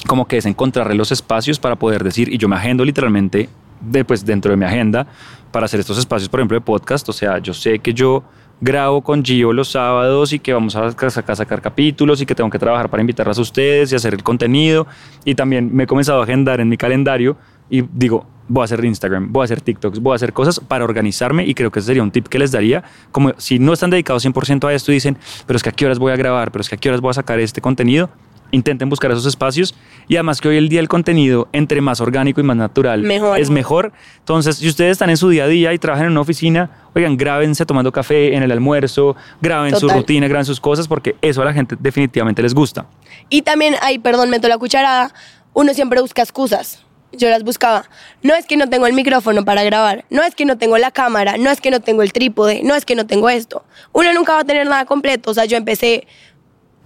como que es encontrarle los espacios para poder decir, y yo me agendo literalmente de, pues, dentro de mi agenda para hacer estos espacios, por ejemplo, de podcast, o sea, yo sé que yo grabo con Gio los sábados y que vamos a sacar, sacar capítulos y que tengo que trabajar para invitarlas a ustedes y hacer el contenido. Y también me he comenzado a agendar en mi calendario y digo, voy a hacer Instagram, voy a hacer TikToks, voy a hacer cosas para organizarme y creo que ese sería un tip que les daría, como si no están dedicados 100% a esto y dicen, pero es que a qué horas voy a grabar, pero es que a qué horas voy a sacar este contenido, intenten buscar esos espacios y además que hoy el día el contenido entre más orgánico y más natural Mejor. es mejor. Entonces, si ustedes están en su día a día y trabajan en una oficina, oigan, grábense tomando café en el almuerzo, graben su rutina, graben sus cosas porque eso a la gente definitivamente les gusta. Y también, ay, perdón, meto la cucharada, uno siempre busca excusas. Yo las buscaba. No es que no tengo el micrófono para grabar, no es que no tengo la cámara, no es que no tengo el trípode, no es que no tengo esto. Uno nunca va a tener nada completo. O sea, yo empecé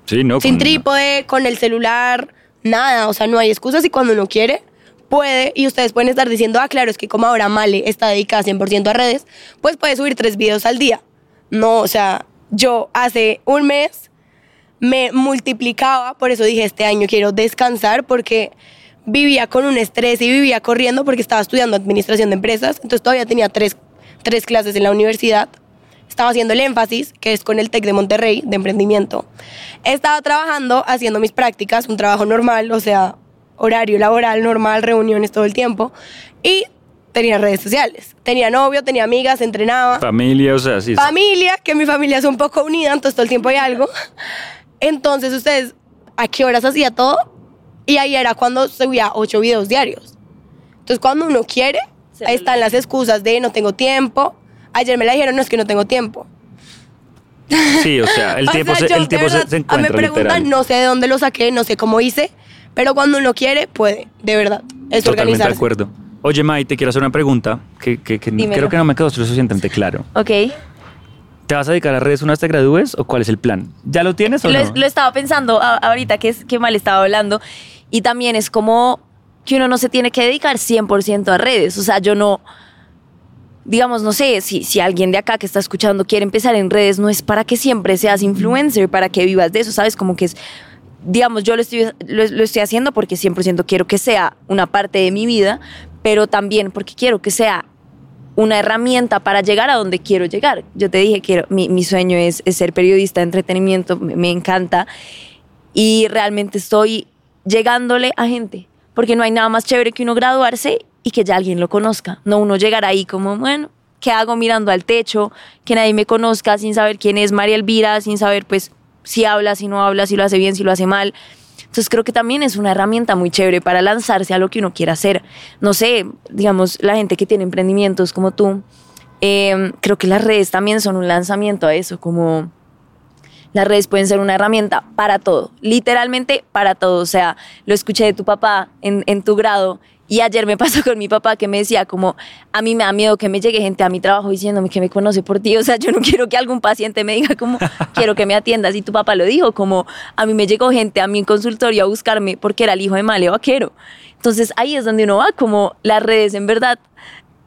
Sí, no. sin con- trípode, con el celular, nada. O sea, no hay excusas y cuando uno quiere, puede. Y ustedes pueden estar diciendo, ah, claro, es que como ahora Male está dedicada 100% a redes, pues puede subir tres videos al día. No, o sea, yo hace un mes me multiplicaba, por eso dije, este año quiero descansar porque vivía con un estrés y vivía corriendo porque estaba estudiando administración de empresas, entonces todavía tenía tres, tres clases en la universidad. Estaba haciendo el énfasis, que es con el TEC de Monterrey, de emprendimiento. Estaba trabajando, haciendo mis prácticas, un trabajo normal, o sea, horario laboral normal, reuniones todo el tiempo. Y tenía redes sociales. Tenía novio, tenía amigas, entrenaba Familia, o sea, sí. familia, que mi familia es un poco unida, entonces todo el tiempo hay algo. Entonces, ustedes, ¿a qué horas hacía todo? Y ahí era cuando subía ocho videos diarios. Entonces, cuando uno quiere, ahí están las excusas de no tengo tiempo. Ayer me la dijeron, no es que no tengo tiempo. Sí, o sea, el O tiempo, sea, se, yo, el tiempo se, encuentra Me preguntan, literal. no sé de dónde lo saqué, no sé cómo hice, pero cuando uno quiere, puede, de verdad. Es Totalmente de acuerdo. Oye, Mai, te quiero hacer una pregunta que, que- creo que no me quedó suficientemente claro. Ok. ¿Te vas a dedicar a redes una vez te gradúes o cuál es el plan? ¿Ya lo tienes o Lo, no? lo estaba pensando ahorita que, es, que mal estaba hablando. Y también es como que uno no se tiene que dedicar 100% a redes. O sea, yo no, digamos, no sé, si, si alguien de acá que está escuchando quiere empezar en redes, no es para que siempre seas influencer, para que vivas de eso, ¿sabes? Como que es, digamos, yo lo estoy, lo, estoy haciendo porque 100% quiero que sea una parte de mi vida, pero también porque quiero que sea una herramienta para llegar a donde quiero llegar. Yo te dije, quiero, mi, mi sueño es, es ser periodista de entretenimiento, me, me encanta y realmente estoy llegándole a gente, porque no hay nada más chévere que uno graduarse y que ya alguien lo conozca, no uno llegar ahí como, bueno, ¿qué hago mirando al techo? Que nadie me conozca sin saber quién es María Elvira, sin saber pues si habla, si no habla, si lo hace bien, si lo hace mal. Entonces creo que también es una herramienta muy chévere para lanzarse a lo que uno quiera hacer. No sé, digamos, la gente que tiene emprendimientos como tú, eh, creo que las redes también son un lanzamiento a eso, como las redes pueden ser una herramienta para todo, literalmente para todo. O sea, lo escuché de tu papá en tu grado y ayer me pasó con mi papá que me decía como, a mí me da miedo que me llegue gente a mi trabajo diciéndome que me conoce por ti. O sea, yo no quiero que algún paciente me diga como, quiero que me atiendas. Y tu papá lo dijo, como, a mí me llegó gente a mi consultorio a buscarme porque era el hijo de Male Vaquero. Entonces ahí es donde uno va, como las redes en verdad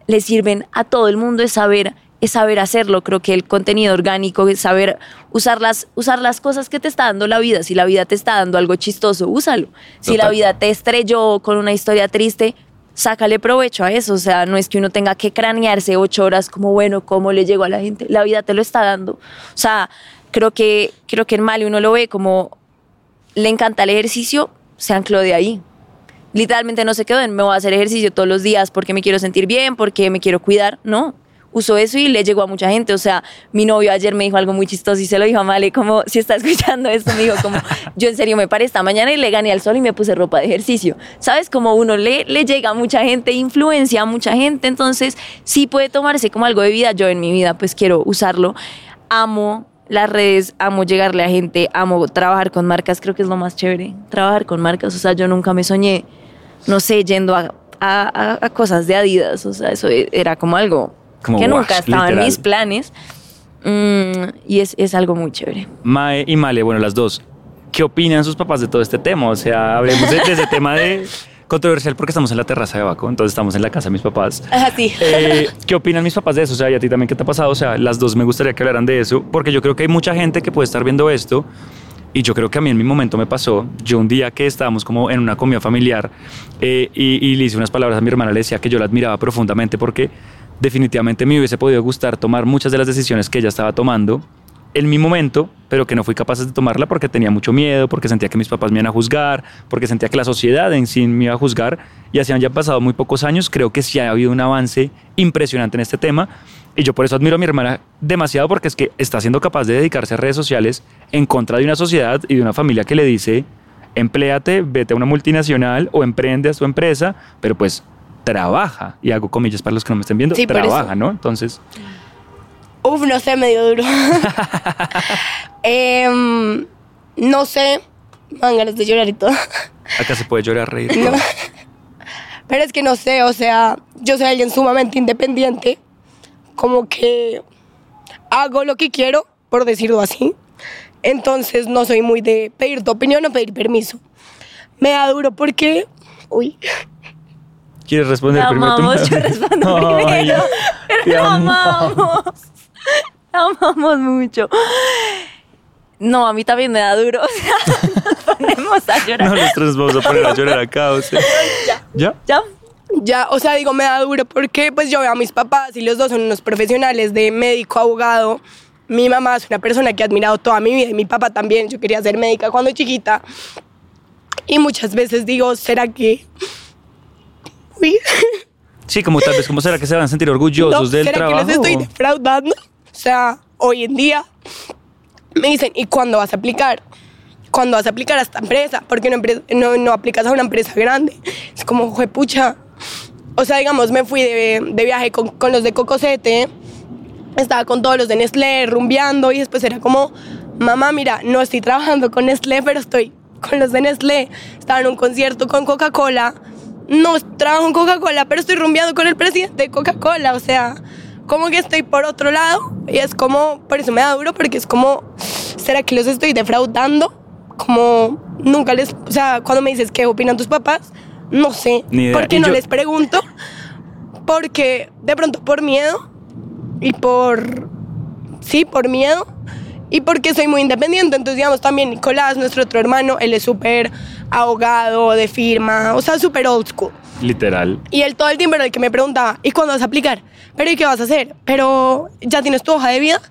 le sirven a todo el mundo es saber es saber hacerlo. Creo que el contenido orgánico es saber usar las, usar las cosas que te está dando la vida. Si la vida te está dando algo chistoso, úsalo. Si la vida te estrelló con una historia triste, sácale provecho a eso. O sea, no es que uno tenga que cranearse ocho horas como, bueno, ¿cómo le llego a la gente? La vida te lo está dando. O sea, creo que, creo que en Mali uno lo ve como le encanta el ejercicio, se ancló de ahí literalmente no se quedó en me voy a hacer ejercicio todos los días porque me quiero sentir bien, porque me quiero cuidar. No, usó eso y le llegó a mucha gente. O sea, mi novio ayer me dijo algo muy chistoso y se lo dijo a Male, como si está escuchando esto, me dijo como, yo en serio me paré esta mañana y le gané al sol y me puse ropa de ejercicio. ¿Sabes? Como uno le, le llega a mucha gente, influencia a mucha gente, entonces sí puede tomarse como algo de vida. Yo en mi vida pues quiero usarlo. Amo las redes, amo llegarle a gente, amo trabajar con marcas, creo que es lo más chévere, trabajar con marcas. O sea, yo nunca me soñé no sé, yendo a, a- a- cosas de Adidas. O sea, eso era como algo Como que nunca estaba en mis planes. Mm, y es, es algo muy chévere. Mae y Male, bueno, las dos. ¿Qué opinan sus papás de todo este tema? O sea, hablemos de, de ese tema de controversial porque estamos en la terraza de Baco, entonces estamos en la casa de mis papás. Así. Eh, ¿Qué opinan mis papás de eso? O sea, y a ti también, ¿qué te ha pasado? O sea, las dos me gustaría que hablaran de eso, porque yo creo que hay mucha gente que puede estar viendo esto, y yo creo que a mí en mi momento me pasó. Yo un día que estábamos como en una comida familiar eh, y, y le hice unas palabras a mi hermana, le decía que yo la admiraba profundamente porque definitivamente me hubiese podido gustar tomar muchas de las decisiones que ella estaba tomando en mi momento, pero que no fui capaz de tomarla porque tenía mucho miedo, porque sentía que mis papás me iban a juzgar, porque sentía que la sociedad en sí me iba a juzgar. Y así han ya pasado muy pocos años, creo que sí ha habido un avance impresionante en este tema. Y yo por eso admiro a mi hermana demasiado porque es que está siendo capaz de dedicarse a redes sociales en contra de una sociedad y de una familia que le dice, empléate, vete a una multinacional o emprende a tu empresa, pero pues trabaja. Y hago comillas para los que no me estén viendo, Sí, trabaja. ¿no? Entonces, Uf, no sé, medio duro. Em, no sé. Dan ganas de llorar y todo. acá se puede llorar, reír. No. Pero es que no sé, o sea, yo soy alguien sumamente independiente. Como que hago lo que quiero, por decirlo así. Entonces no soy muy de pedir tu opinión o pedir permiso. Me da duro porque. Uy. ¿Quieres responder Te primero tú? amamos, yo respondo primero. te Pero te amo. amamos. Te amamos mucho. No, a mí también me da duro. O sea, nos ponemos a llorar. No, nosotros nos vamos a poner a llorar acá, o sea. ¿Ya? ¿Ya? Ya, o sea, digo, me da duro porque pues yo veo a mis papás y los dos son unos profesionales de médico, abogado. Mi mamá es una persona que he admirado toda mi vida y mi papá también. Yo quería ser médica cuando chiquita. Y muchas veces digo, ¿será que... Sí, como tal vez, ¿cómo será que se van a sentir orgullosos no, del ¿será trabajo? que los estoy defraudando? O sea, hoy en día me dicen, ¿y cuándo vas a aplicar? ¿Cuándo vas a aplicar a esta empresa? ¿Por qué no, empre- no, no aplicas a una empresa grande? Es como, pucha. O sea, digamos, me fui de, de viaje con, con los de Cocosete, estaba con todos los de Nestlé, rumbeando, y después era como, mamá, mira, no estoy trabajando con Nestlé, pero estoy con los de Nestlé. Estaba en un concierto con Coca-Cola. No trabajo en Coca-Cola, pero estoy rumbeando con el presidente de Coca-Cola. O sea, como que estoy por otro lado. Y es como, por eso me da duro, porque es como, ¿será que los estoy defraudando? Como nunca les, o sea, cuando me dices qué opinan tus papás, no sé. Ni idea. ¿Por qué Y no yo- les pregunto? Porque de pronto por miedo y por, sí, por miedo y porque soy muy independiente. Entonces, digamos, también Nicolás, nuestro otro hermano, él es súper abogado de firma, o sea, súper old school. Literal. Y él todo el tiempo era el que me preguntaba, ¿y cuándo vas a aplicar? ¿Pero y qué vas a hacer? ¿Pero ya tienes tu hoja de vida?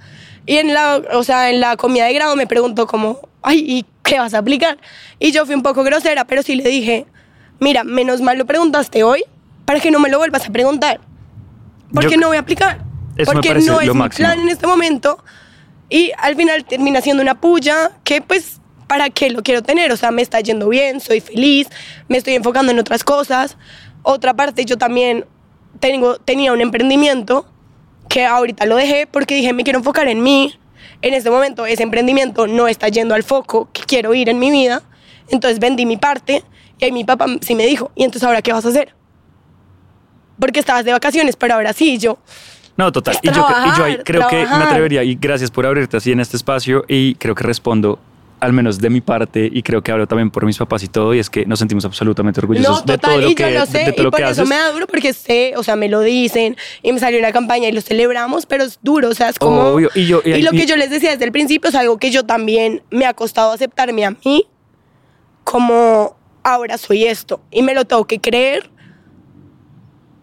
Y en la, o sea, en la comida de grado me preguntó como, ay, ¿y qué vas a aplicar? Y yo fui un poco grosera, pero sí le dije, mira, menos mal lo preguntaste hoy para que no me lo vuelvas a preguntar. Porque Yo- no voy a aplicar. Eso me porque parece no es mi máximo. plan en este momento. Y al final termina siendo una puya que pues, ¿para qué lo quiero tener? O sea, me está yendo bien, soy feliz, me estoy enfocando en otras cosas. Otra parte, yo también tengo, tenía un emprendimiento que ahorita lo dejé porque dije, me quiero enfocar en mí. En este momento ese emprendimiento no está yendo al foco que quiero ir en mi vida. Entonces vendí mi parte y ahí mi papá sí me dijo, ¿y entonces ahora qué vas a hacer? Porque estabas de vacaciones, pero ahora sí, yo. No, total. Y yo, y yo ahí trabajar, creo que me atrevería, y gracias por abrirte así en este espacio, y creo que respondo al menos de mi parte, y creo que hablo también por mis papás y todo, y es que nos sentimos absolutamente orgullosos No, de total, todo lo y que, yo lo de- sé, de todo y lo por que eso haces. me da duro porque sé, o sea, me lo dicen, y me salió una campaña y lo celebramos, pero es duro, o sea, es como... Obvio, y yo- y- lo que yo les decía desde el principio es algo que yo también me ha costado aceptarme a mí, como ahora soy esto, y me lo tengo que creer,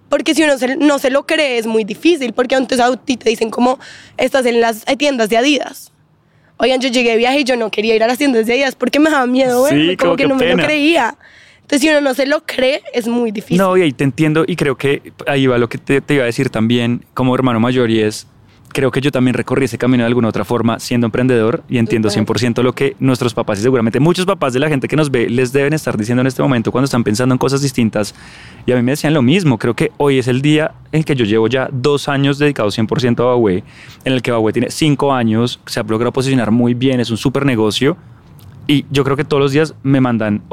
porque si uno se- no se lo cree es muy difícil, porque entonces a ti te dicen como, estás en las tiendas de Adidas. Oigan, yo llegué de viaje y yo no quería ir a las tiendas de Adidas porque me daba miedo, Sí, verme, como como que que no me lo creía. Entonces, si uno no se lo cree, es muy difícil. No, y ahí te entiendo y creo que ahí va lo que te, te iba a decir también como hermano mayor y es, creo que yo también recorrí ese camino de alguna otra forma siendo emprendedor y entiendo Total. 100% lo que nuestros papás y seguramente muchos papás de la gente que nos ve les deben estar diciendo en este momento cuando están pensando en cosas distintas. Y a mí me decían lo mismo, creo que hoy es el día en que yo llevo ya dos años dedicado 100% a Huawei, en el que Huawei tiene cinco años, se ha logrado posicionar muy bien, es un súper negocio y yo creo que todos los días me mandan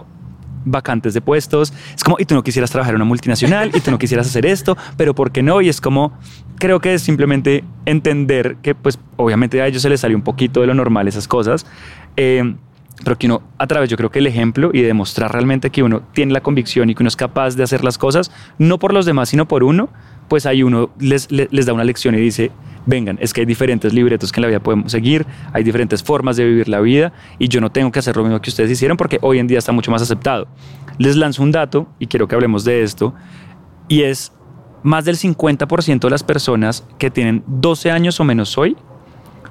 vacantes de puestos. Es como, y tú no quisieras trabajar en una multinacional, y tú no quisieras hacer esto, pero ¿por qué no? Y es como, creo que es simplemente entender que, pues, obviamente a ellos se les sale un poquito de lo normal esas cosas, eh, pero que uno, a través, yo creo que el ejemplo y demostrar realmente que uno tiene la convicción y que uno es capaz de hacer las cosas, no por los demás, sino por uno, pues ahí uno les, les, da una lección y dice, vengan, es que hay diferentes libretos que en la vida podemos seguir, hay diferentes formas de vivir la vida y yo no tengo que hacer lo mismo que ustedes hicieron porque hoy en día está mucho más aceptado. Les lanzo un dato y quiero que hablemos de esto y es más del 50% de las personas que tienen 12 años o menos hoy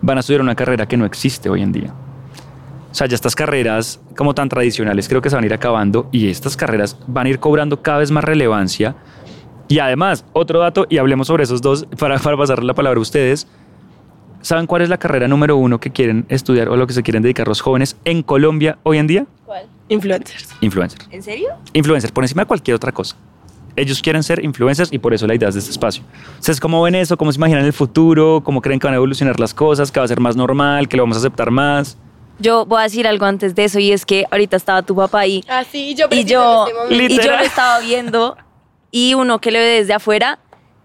van a estudiar una carrera que no existe hoy en día. O sea, ya estas carreras como tan tradicionales creo que se van a ir acabando y estas carreras van a ir cobrando cada vez más relevancia. Y además, otro dato, y hablemos sobre esos dos para, para pasarle la palabra a ustedes. ¿Saben cuál es la carrera número uno que quieren estudiar o a lo que se quieren dedicar los jóvenes en Colombia hoy en día? ¿Cuál? Influencers. Influencer. ¿En serio? Influencer, por encima de cualquier otra cosa. Ellos quieren ser influencers y por eso la idea es de este espacio. ¿Ustedes cómo ven eso? ¿Cómo se imaginan el futuro? ¿Cómo creen que van a evolucionar las cosas? ¿Que va a ser más normal? ¿Que lo vamos a aceptar más? Yo voy a decir algo antes de eso y es que ahorita estaba tu papá ahí Ah, sí, yo y yo, este y yo lo estaba viendo y uno que le ve desde afuera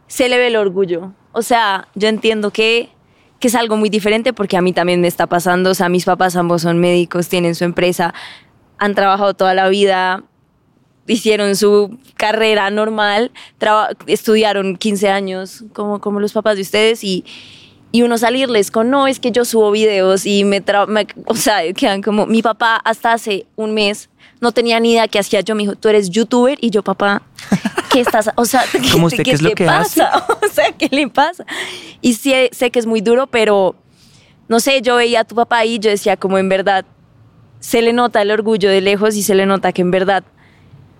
se le ve el orgullo. O sea, yo entiendo que, que es algo muy diferente porque a mí también me está pasando. O sea, mis papás ambos son médicos, tienen su empresa, han trabajado toda la vida, hicieron su carrera normal, estudiaron 15 años como, como los papás de ustedes y, y uno salirles con, no, es que yo subo videos y me, me- o sea, quedan como, mi papá hasta hace un mes no tenía ni idea qué hacía yo, me dijo, tú eres youtuber y yo, papá, ¿qué estás, o sea, ¿qué, ¿Cómo usted qué es lo que pasa? O sea, ¿qué le pasa? Y sí, sé que es muy duro, pero no sé, yo veía a tu papá y yo decía como en verdad, se le nota el orgullo de lejos y se le nota que en verdad,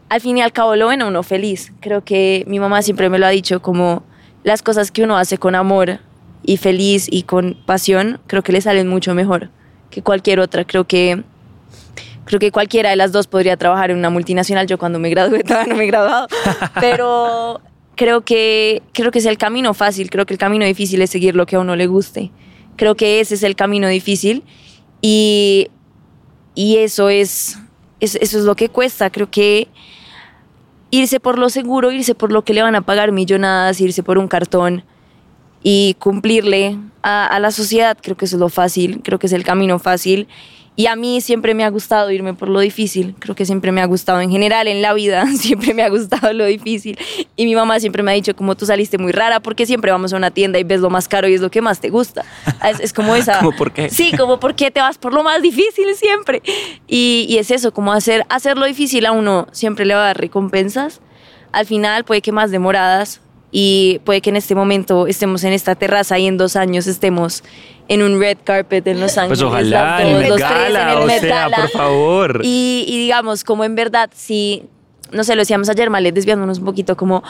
al fin y al cabo lo ven a uno feliz. Creo que mi mamá siempre me lo ha dicho, como las cosas que uno hace con amor y feliz y con pasión, creo que le salen mucho mejor que cualquier otra. Creo que, creo que cualquiera de las dos podría trabajar en una multinacional. Yo cuando me gradué todavía no me he graduado, pero creo que, creo que es el camino fácil, creo que el camino difícil es seguir lo que a uno le guste. Creo que ese es el camino difícil y, y eso es, es- eso es lo que cuesta. Creo que irse por lo seguro, irse por lo que le van a pagar millonadas, irse por un cartón y cumplirle a, a la sociedad, creo que eso es lo fácil, creo que es el camino fácil. Y a mí siempre me ha gustado irme por lo difícil, creo que siempre me ha gustado en general en la vida, siempre me ha gustado lo difícil. Y mi mamá siempre me ha dicho como tú saliste muy rara porque siempre vamos a una tienda y ves lo más caro y es lo que más te gusta. Es, es como esa... ¿Cómo por qué? Sí, como por qué te vas por lo más difícil siempre. Y, y es eso, como hacer, hacer lo difícil a uno siempre le va a dar recompensas. Al final puede que más demoradas y puede que en este momento estemos en esta terraza y en dos años estemos en un red carpet en Los Ángeles. Pues ojalá, en en Gala, el o sea, por favor. Y, y digamos, como en verdad, si, no sé, lo decíamos ayer, Malet, desviándonos un poquito, como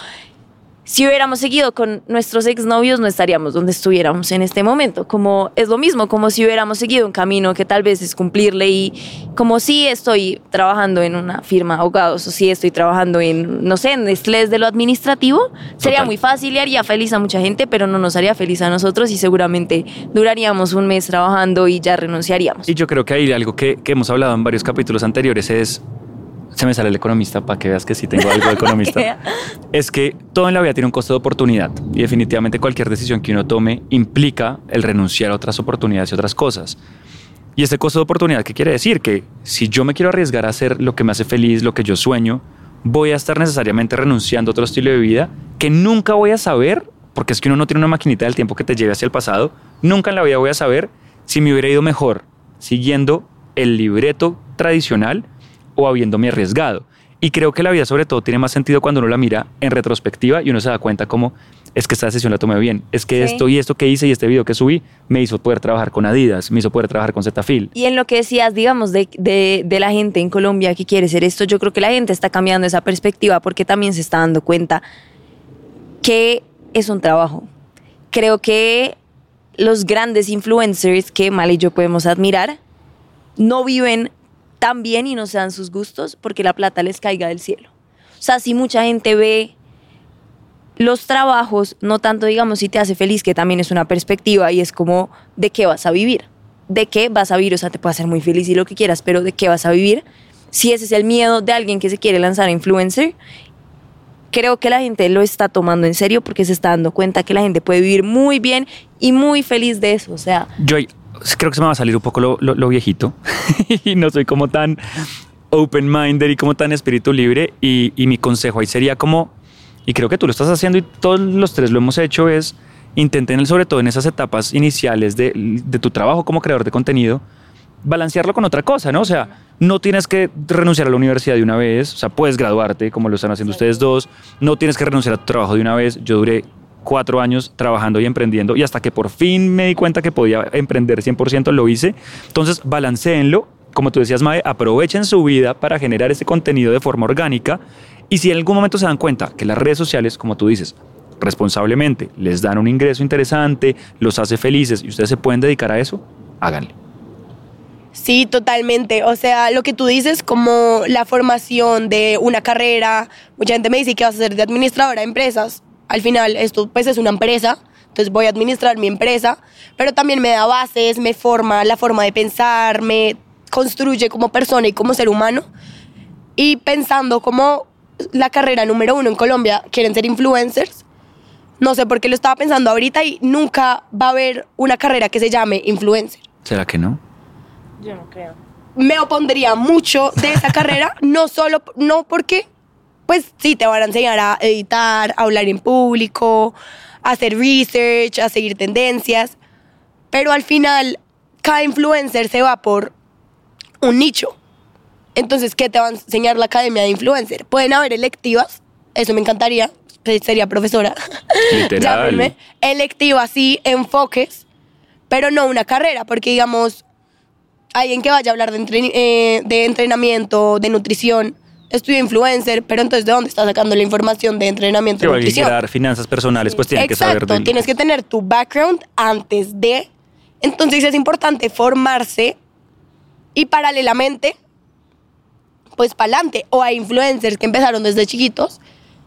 si hubiéramos seguido con nuestros exnovios, no estaríamos donde estuviéramos en este momento. Como es lo mismo, como si hubiéramos seguido un camino que tal vez es cumplirle y como si estoy trabajando en una firma de abogados o si estoy trabajando en, no sé, en Nestlé de lo administrativo, sería muy fácil y haría feliz a mucha gente, pero no nos haría feliz a nosotros y seguramente duraríamos un mes trabajando y ya renunciaríamos. Y yo creo que hay algo que, que hemos hablado en varios capítulos anteriores es, se me sale el economista para que veas que sí tengo algo de economista, es que todo en la vida tiene un costo de oportunidad y definitivamente cualquier decisión que uno tome implica el renunciar a otras oportunidades y otras cosas. Y este costo de oportunidad, ¿qué quiere decir? Que si yo me quiero arriesgar a hacer lo que me hace feliz, lo que yo sueño, voy a estar necesariamente renunciando a otro estilo de vida que nunca voy a saber, porque es que uno no tiene una maquinita del tiempo que te lleve hacia el pasado, nunca en la vida voy a saber si me hubiera ido mejor siguiendo el libreto tradicional o habiéndome arriesgado. Y creo que la vida sobre todo tiene más sentido cuando uno la mira en retrospectiva y uno se da cuenta como es que esta decisión la tomé bien, es que Sí. esto y esto que hice y este video que subí me hizo poder trabajar con Adidas, me hizo poder trabajar con Zetafil. Y en lo que decías, digamos, de, de- de la gente en Colombia que quiere ser esto, yo creo que la gente está cambiando esa perspectiva porque también se está dando cuenta que es un trabajo. Creo que los grandes influencers que Mal y yo podemos admirar no viven tan bien y no se dan sus gustos porque la plata les caiga del cielo. O sea, si mucha gente ve los trabajos, no tanto digamos si te hace feliz, que también es una perspectiva y es como de qué vas a vivir, de qué vas a vivir, o sea, te puede hacer muy feliz y lo que quieras, pero de qué vas a vivir. Si ese es el miedo de alguien que se quiere lanzar a influencer, creo que la gente lo está tomando en serio porque se está dando cuenta que la gente puede vivir muy bien y muy feliz de eso, o sea, ahí- creo que se me va a salir un poco lo, lo- lo viejito. Y no soy como tan open-minded y como tan espíritu libre. Y, y mi consejo ahí sería como, y creo que tú lo estás haciendo y todos los tres lo hemos hecho, es intenten sobre todo en esas etapas iniciales de, de tu trabajo como creador de contenido, balancearlo con otra cosa, ¿no? O sea, no tienes que renunciar a la universidad de una vez, o sea, puedes graduarte como lo están haciendo ustedes dos, no tienes que renunciar a tu trabajo de una vez, yo duré cuatro años trabajando y emprendiendo y hasta que por fin me di cuenta que podía emprender 100% lo hice. Entonces, balanceenlo. Como tú decías, Mae, aprovechen su vida para generar ese contenido de forma orgánica y si en algún momento se dan cuenta que las redes sociales, como tú dices, responsablemente les dan un ingreso interesante, los hace felices y ustedes se pueden dedicar a eso, háganle. Sí, totalmente. O sea, lo que tú dices como la formación de una carrera, mucha gente me dice que vas a ser de administradora de empresas. Al final, esto pues es una empresa, entonces voy a administrar mi empresa, pero también me da bases, me forma la forma de pensar, me construye como persona y como ser humano. Y pensando como la carrera número uno en Colombia, quieren ser influencers, no sé por qué lo estaba pensando ahorita y nunca va a haber una carrera que se llame influencer. ¿Será que no? Yo no creo. Me opondría mucho de esa carrera, no solo, no porque, pues sí, te van a enseñar a editar, a hablar en público, a hacer research, a seguir tendencias, pero al final cada influencer se va por un nicho. Entonces, ¿qué te va a enseñar la academia de influencer? Pueden haber electivas, eso me encantaría, sería profesora. Literal. Electivas, sí, enfoques, pero no una carrera, porque digamos, alguien que vaya a hablar de, entren- eh, de entrenamiento, de nutrición, estudia influencer, pero entonces ¿de dónde está sacando la información de entrenamiento y nutrición? dar finanzas personales, pues tiene que saber Exacto, tienes que tener tu background antes de. Entonces es importante formarse y paralelamente, pues para adelante. O hay influencers que empezaron desde chiquitos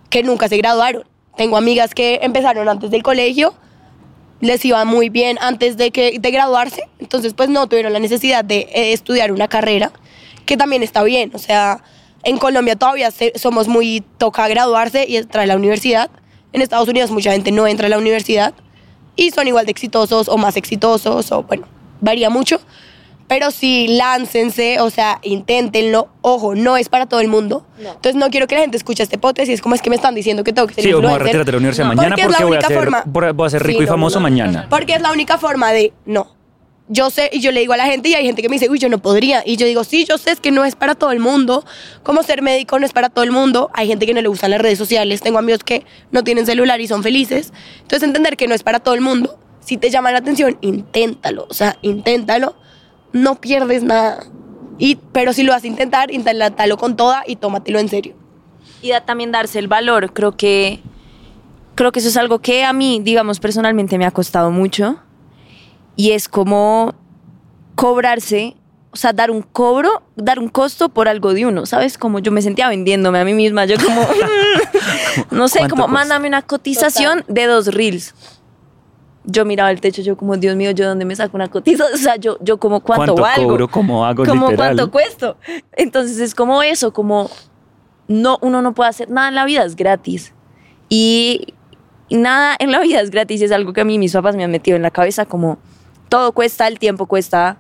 que nunca se graduaron. Tengo amigas que empezaron antes del colegio, les iba muy bien antes de, que, de graduarse, entonces pues no tuvieron la necesidad de eh, estudiar una carrera, que también está bien. O sea, en Colombia todavía se- somos muy toca graduarse y entrar a la universidad. En Estados Unidos mucha gente no entra a la universidad y son igual de exitosos o más exitosos o bueno, varía mucho. Pero sí, láncense, o sea, inténtenlo. Ojo, no es para todo el mundo. Entonces no quiero que la gente escuche este podcast y es como es que me están diciendo que tengo que ser Sí, vamos a influencer. retirarte de la universidad No. mañana Porque es la porque, voy, a única ser, forma. voy a ser rico Sí, y no, famoso no. mañana. Porque es la única forma de no. Yo sé, y yo le digo a la gente, y hay gente que me dice, uy, yo no podría. Y yo digo, sí, yo sé, es que no es para todo el mundo. Como ser médico no es para todo el mundo. Hay gente que no le gustan las redes sociales. Tengo amigos que no tienen celular y son felices. Entonces, entender que no es para todo el mundo. Si te llama la atención, inténtalo. O sea, inténtalo. No pierdes nada. Y, pero si lo vas a intentar, inténtalo con toda y tómatelo en serio. y también darse el valor. Creo que, creo que eso es algo que a mí, digamos, personalmente me ha costado mucho. Y es como cobrarse, o sea, dar un cobro, dar un costo por algo de uno, ¿sabes? Como yo me sentía vendiéndome a mí misma, yo como, no sé, ¿Cuánto como cuesta? mándame una cotización de dos reels. Yo miraba el techo, yo como, Dios mío, ¿yo dónde me saco una cotización? O sea, yo, yo como, ¿cuánto, ¿Cuánto valgo? cobro? ¿Cómo hago? como Literal. cuánto cuesto. Entonces es como eso, como no, uno no puede hacer nada en la vida, es gratis. Y nada en la vida es gratis, es algo que a mí mis papás me han metido en la cabeza, como todo cuesta, el tiempo cuesta,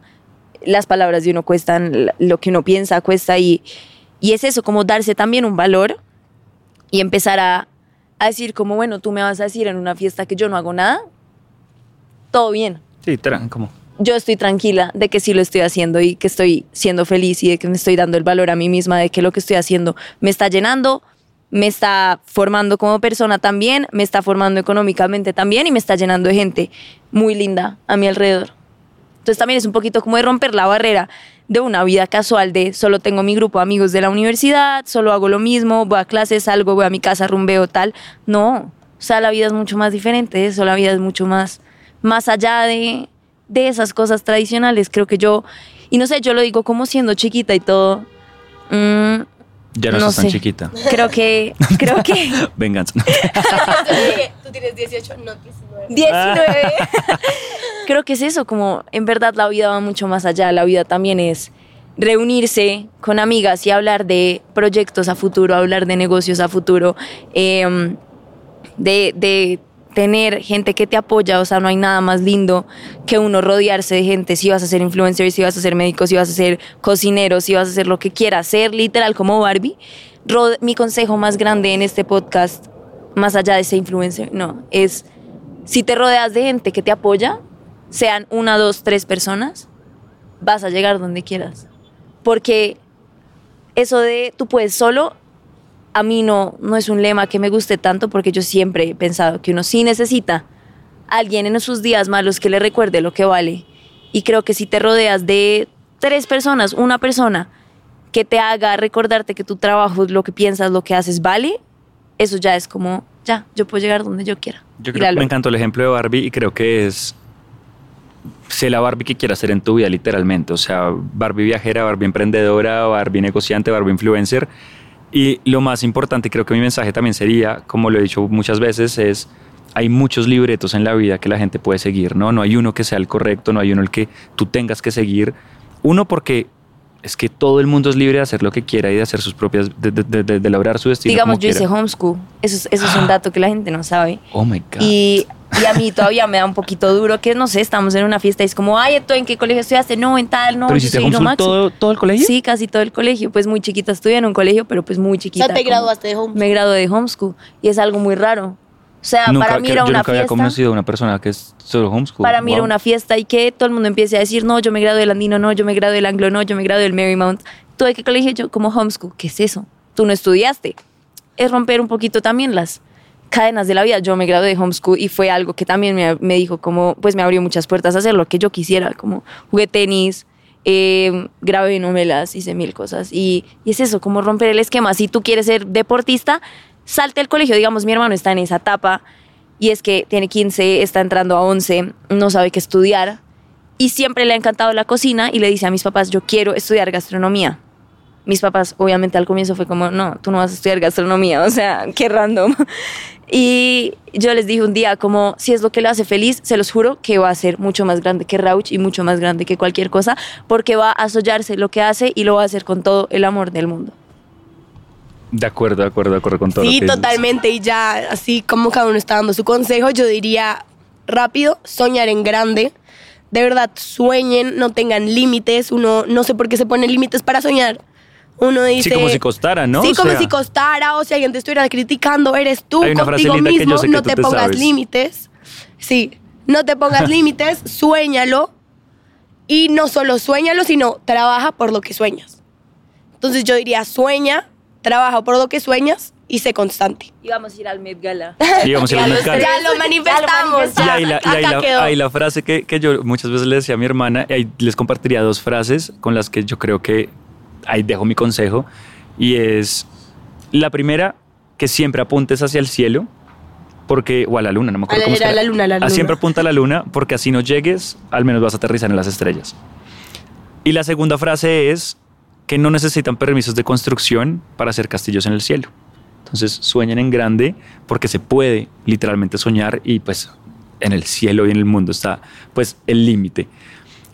las palabras de uno cuestan, lo que uno piensa cuesta y, y es eso, como darse también un valor y empezar a, a decir como, bueno, tú me vas a decir en una fiesta que yo no hago nada, todo bien Sí, como. yo estoy tranquila de que sí lo estoy haciendo y que estoy siendo feliz y de que me estoy dando el valor a mí misma, de que lo que estoy haciendo me está llenando, me está formando como persona también, me está formando económicamente también y me está llenando de gente muy linda a mi alrededor. Entonces también es un poquito como de romper la barrera de una vida casual de solo tengo mi grupo de amigos de la universidad, solo hago lo mismo, voy a clases, salgo, voy a mi casa, rumbeo, tal. No, o sea, la vida es mucho más diferente eso, la vida es mucho más, más allá de, de esas cosas tradicionales. Creo que yo, y no sé, yo lo digo como siendo chiquita y todo. mm, Ya no, No estás tan sé. chiquita. creo que, creo que Venganza. Tú tienes 18, no 19. 19. Creo que es eso, como en verdad la vida va mucho más allá. La vida también es reunirse con amigas y hablar de proyectos a futuro, hablar de negocios a futuro, em, de, de tener gente que te apoya. O sea, no hay nada más lindo que uno rodearse de gente. Si vas a ser influencer, si vas a ser médico, si vas a ser cocinero, si vas a hacer lo que quieras, ser literal como Barbie. Mi consejo más grande en este podcast, más allá de ser influencer, no, es si te rodeas de gente que te apoya, sean una, dos, tres personas, vas a llegar donde quieras. Porque eso de tú puedes solo a mí no, no es un lema que me guste tanto porque yo siempre he pensado que uno sí necesita a alguien en sus días malos que le recuerde lo que vale. Y creo que si te rodeas de tres personas, una persona que te haga recordarte que tu trabajo, lo que piensas, lo que haces vale, eso ya es como, ya, yo puedo llegar donde yo quiera. Yo creo me encantó el ejemplo de Barbie y creo que es sé la Barbie que quieras ser en tu vida literalmente, o sea, Barbie viajera, Barbie emprendedora, Barbie negociante, Barbie influencer y lo más importante, creo que mi mensaje también sería, como lo he dicho muchas veces, es hay muchos libretos en la vida que la gente puede seguir, ¿no? No hay uno que sea el correcto, no hay uno el que tú tengas que seguir. Uno porque es que todo el mundo es libre de hacer lo que quiera y de hacer sus propias, de, de- de- de- de lograr su destino. Digamos, como yo hice homeschool. Eso es, eso es un dato que la gente no sabe. Oh my God. Y, y a mí todavía me da un poquito duro que, no sé, estamos en una fiesta y es como, ay, ¿tú en qué colegio estudiaste? No, en tal, no, ¿Pero hiciste homeschool todo, todo el colegio? Sí, casi todo el colegio. Pues muy chiquita estudié en un colegio, pero pues muy O chiquita. sea, te graduaste de home. Me gradué de homeschool y es algo muy raro. O sea, Nunca, para mí era yo una nunca había conocido a una persona que es solo homeschool. Para mí era Wow. una fiesta y que todo el mundo empiece a decir, no, yo me gradué del andino, no, yo me gradué del anglo, no, yo me gradué del Marymount. ¿Tú de qué colegio? Yo como homeschool. ¿Qué es eso? Tú no estudiaste. Es romper un poquito también las cadenas de la vida. Yo me gradué de homeschool y fue algo que también me, me dijo como, pues me abrió muchas puertas a hacer lo que yo quisiera, como jugué tenis, eh, grabé novelas, hice mil cosas. Y, y es eso, como romper el esquema. Si tú quieres ser deportista, salte al colegio. Digamos, mi hermano está en esa etapa y es que tiene 15, está entrando a 11, no sabe qué estudiar y siempre le ha encantado la cocina y le dice a mis papás, yo quiero estudiar gastronomía. Mis papás, obviamente al comienzo fue como, no, tú no vas a estudiar gastronomía, o sea, qué random. Y yo les dije un día, como, si es lo que lo hace feliz, se los juro que va a ser mucho más grande que Rauch y mucho más grande que cualquier cosa, porque va a asollarse lo que hace y lo va a hacer con todo el amor del mundo. De acuerdo, de acuerdo, de acuerdo con todo. lo Sí, que dices. totalmente. Y ya, así como cada uno está dando su consejo, yo diría rápido, soñar en grande. De verdad, sueñen, no tengan límites. Uno no sé por qué se pone límites para soñar. Uno dice. Sí, como si costara, ¿no? Sí, O como sea, si costara o si alguien te estuviera criticando, eres tú Hay una frase contigo que mismo, que no te te pongas sabes. límites. Sí, no te pongas límites, suéñalo y no solo suéñalo, sino trabaja por lo que sueñas. Entonces yo diría, sueña, trabaja por lo que sueñas y sé constante. Y vamos a ir al Met Gala. Y vamos a ir al Met Gala. Ya lo manifestamos. Y ahí la, y ahí acá la- quedó. ahí la frase que, que yo muchas veces le decía a mi hermana, y ahí les compartiría dos frases con las que yo creo que ahí dejo mi consejo. Y es la primera, que siempre apuntes hacia el cielo, porque, o a la luna, no me acuerdo A la- cómo era la luna, la Ah, luna. siempre apunta a la luna, porque así no llegues, al menos vas a aterrizar en las estrellas. Y la segunda frase es que no necesitan permisos de construcción para hacer castillos en el cielo. Entonces sueñen en grande porque se puede literalmente soñar y pues en el cielo y en el mundo está pues el límite.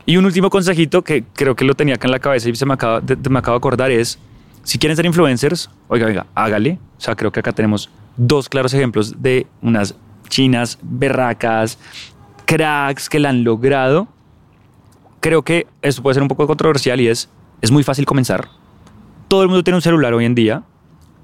Y un último consejito que creo que lo tenía acá en la cabeza y se me acaba de, me acabo de acordar es, si quieren ser influencers, oiga, oiga, hágale. O sea, creo que acá tenemos dos claros ejemplos de unas chinas berracas, cracks que la han logrado. Creo que esto puede ser un poco controversial y es, es muy fácil comenzar. Todo el mundo tiene un celular hoy en día,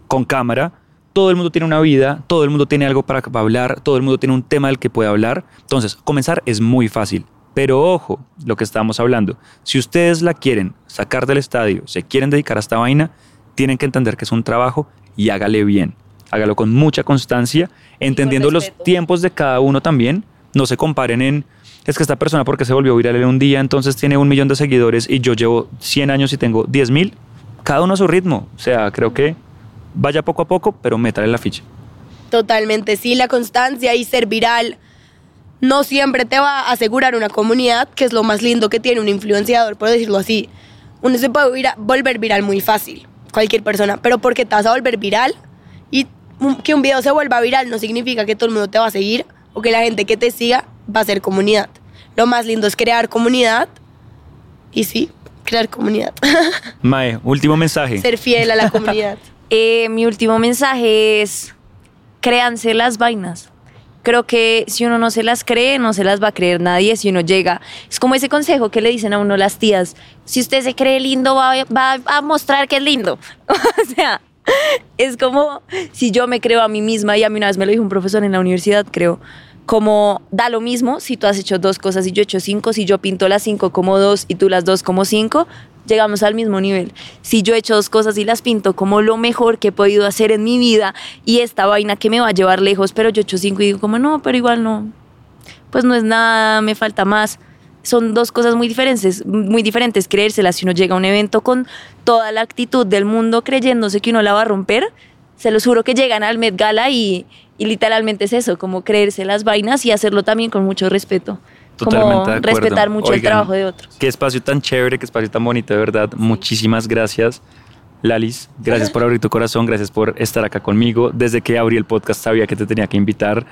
con cámara, todo el mundo tiene una vida, todo el mundo tiene algo para hablar, todo el mundo tiene un tema del que puede hablar. Entonces, comenzar es muy fácil. Pero ojo, lo que estábamos hablando, si ustedes la quieren sacar del estadio, se quieren dedicar a esta vaina, tienen que entender que es un trabajo y hágale bien. Hágalo con mucha constancia, entendiendo los tiempos de cada uno también. No se comparen en, es que esta persona porque se volvió viral en un día, entonces tiene un millón de seguidores y yo llevo 100 años y tengo 10 mil. Cada uno a su ritmo. O sea, creo que vaya poco a poco, pero métale la ficha. Totalmente, sí, la constancia y ser viral no siempre te va a asegurar una comunidad, que es lo más lindo que tiene un influenciador, por decirlo así. Uno se puede volver viral muy fácil, cualquier persona, pero porque te vas a volver viral y un- que un video se vuelva viral no significa que todo el mundo te va a seguir o que la gente que te siga va a ser comunidad. Lo más lindo es crear comunidad y sí, crear comunidad, Mae, último mensaje. ser fiel a la comunidad. Eh, mi último mensaje es, créanse las vainas. Creo que si uno no se las cree, no se las va a creer nadie si uno llega. Es como ese consejo que le dicen a uno las tías. Si usted se cree lindo, va, va a mostrar que es lindo. o sea, es como si yo me creo a mí misma, y a mí una vez me lo dijo un profesor en la universidad, creo, como da lo mismo si tú has hecho dos cosas y yo he hecho cinco, si yo pinto las cinco como dos y tú las dos como cinco, llegamos al mismo nivel. Si yo he hecho dos cosas y las pinto como lo mejor que he podido hacer en mi vida y esta vaina que me va a llevar lejos, pero yo he hecho cinco y digo como no, pero igual no, pues no es nada, me falta más. Son dos cosas muy diferentes, muy diferentes creérselas. Si uno llega a un evento con toda la actitud del mundo creyéndose que uno la va a romper, se los juro que llegan al Met Gala y, y literalmente es eso, como creerse las vainas y hacerlo también con mucho respeto. Totalmente como de respetar mucho el trabajo de otros. Qué espacio tan chévere, qué espacio tan bonito, de verdad. Muchísimas gracias. Lalis, gracias por abrir tu corazón, gracias por estar acá conmigo. Desde que abrí el podcast sabía que te tenía que invitar.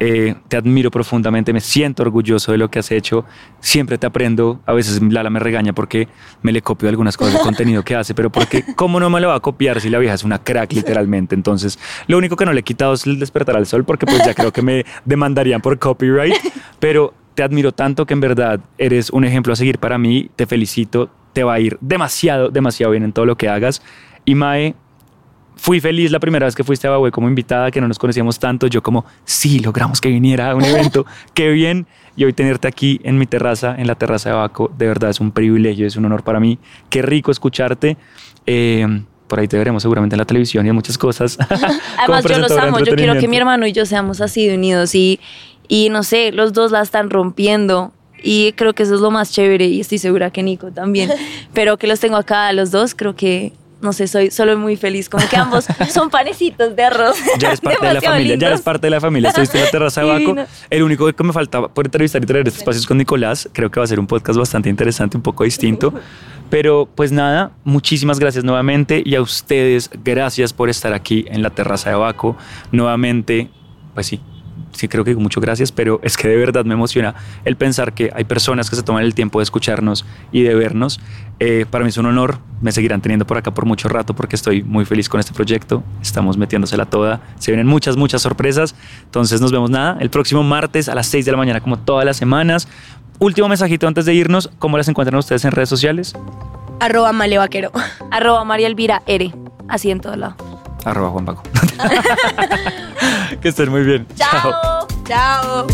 Eh, te admiro profundamente, me siento orgulloso de lo que has hecho. Siempre te aprendo. A veces Lala me regaña porque me le copio algunas cosas de contenido que hace, pero porque, ¿cómo no me lo va a copiar si la vieja es una crack, literalmente? Entonces, lo único que no le he quitado es el despertar al sol, porque pues ya creo que me demandarían por copyright. Pero te admiro tanto que en verdad eres un ejemplo a seguir para mí. Te felicito. Te va a ir demasiado, demasiado bien en todo lo que hagas. Y Mae, fui feliz la primera vez que fuiste a Bahué como invitada, que no nos conocíamos tanto. Yo como, sí, logramos que viniera a un evento. Qué bien. Y hoy tenerte aquí en mi terraza, en la terraza de Baco, de verdad es un privilegio, es un honor para mí. Qué rico escucharte. Eh, por ahí te veremos seguramente en la televisión y en muchas cosas. Además, yo los amo. Yo quiero que mi hermano y yo seamos así de unidos y, y no sé, los dos la están rompiendo. Y creo que eso es lo más chévere y estoy segura que Nico también. Pero que los tengo acá los dos, creo que, no sé, soy solo muy feliz. Como que ambos son panecitos de arroz. Ya eres parte de la familia, ya eres parte de la familia. Estuviste en la terraza de Baco. El único que me faltaba por entrevistar y traer estos espacios con Nicolás, creo que va a ser un podcast bastante interesante, un poco distinto. Pero pues nada, muchísimas gracias nuevamente y a ustedes, gracias por estar aquí en la terraza de Baco. Nuevamente, pues sí, sí creo que muchas gracias, pero es que de verdad me emociona el pensar que hay personas que se toman el tiempo de escucharnos y de vernos. Eh, para mí es un honor, me seguirán teniendo por acá por mucho rato porque estoy muy feliz con este proyecto, estamos metiéndosela toda, se vienen muchas, muchas sorpresas, entonces nos vemos nada, el próximo martes a las 6 de la mañana como todas las semanas. Último mensajito antes de irnos, ¿cómo las encuentran ustedes en redes sociales? Arroba malevaquero. Arroba María Elvira R. Así en todo lado. Arroba Juan Paco. que estén muy bien. Chao. Chao.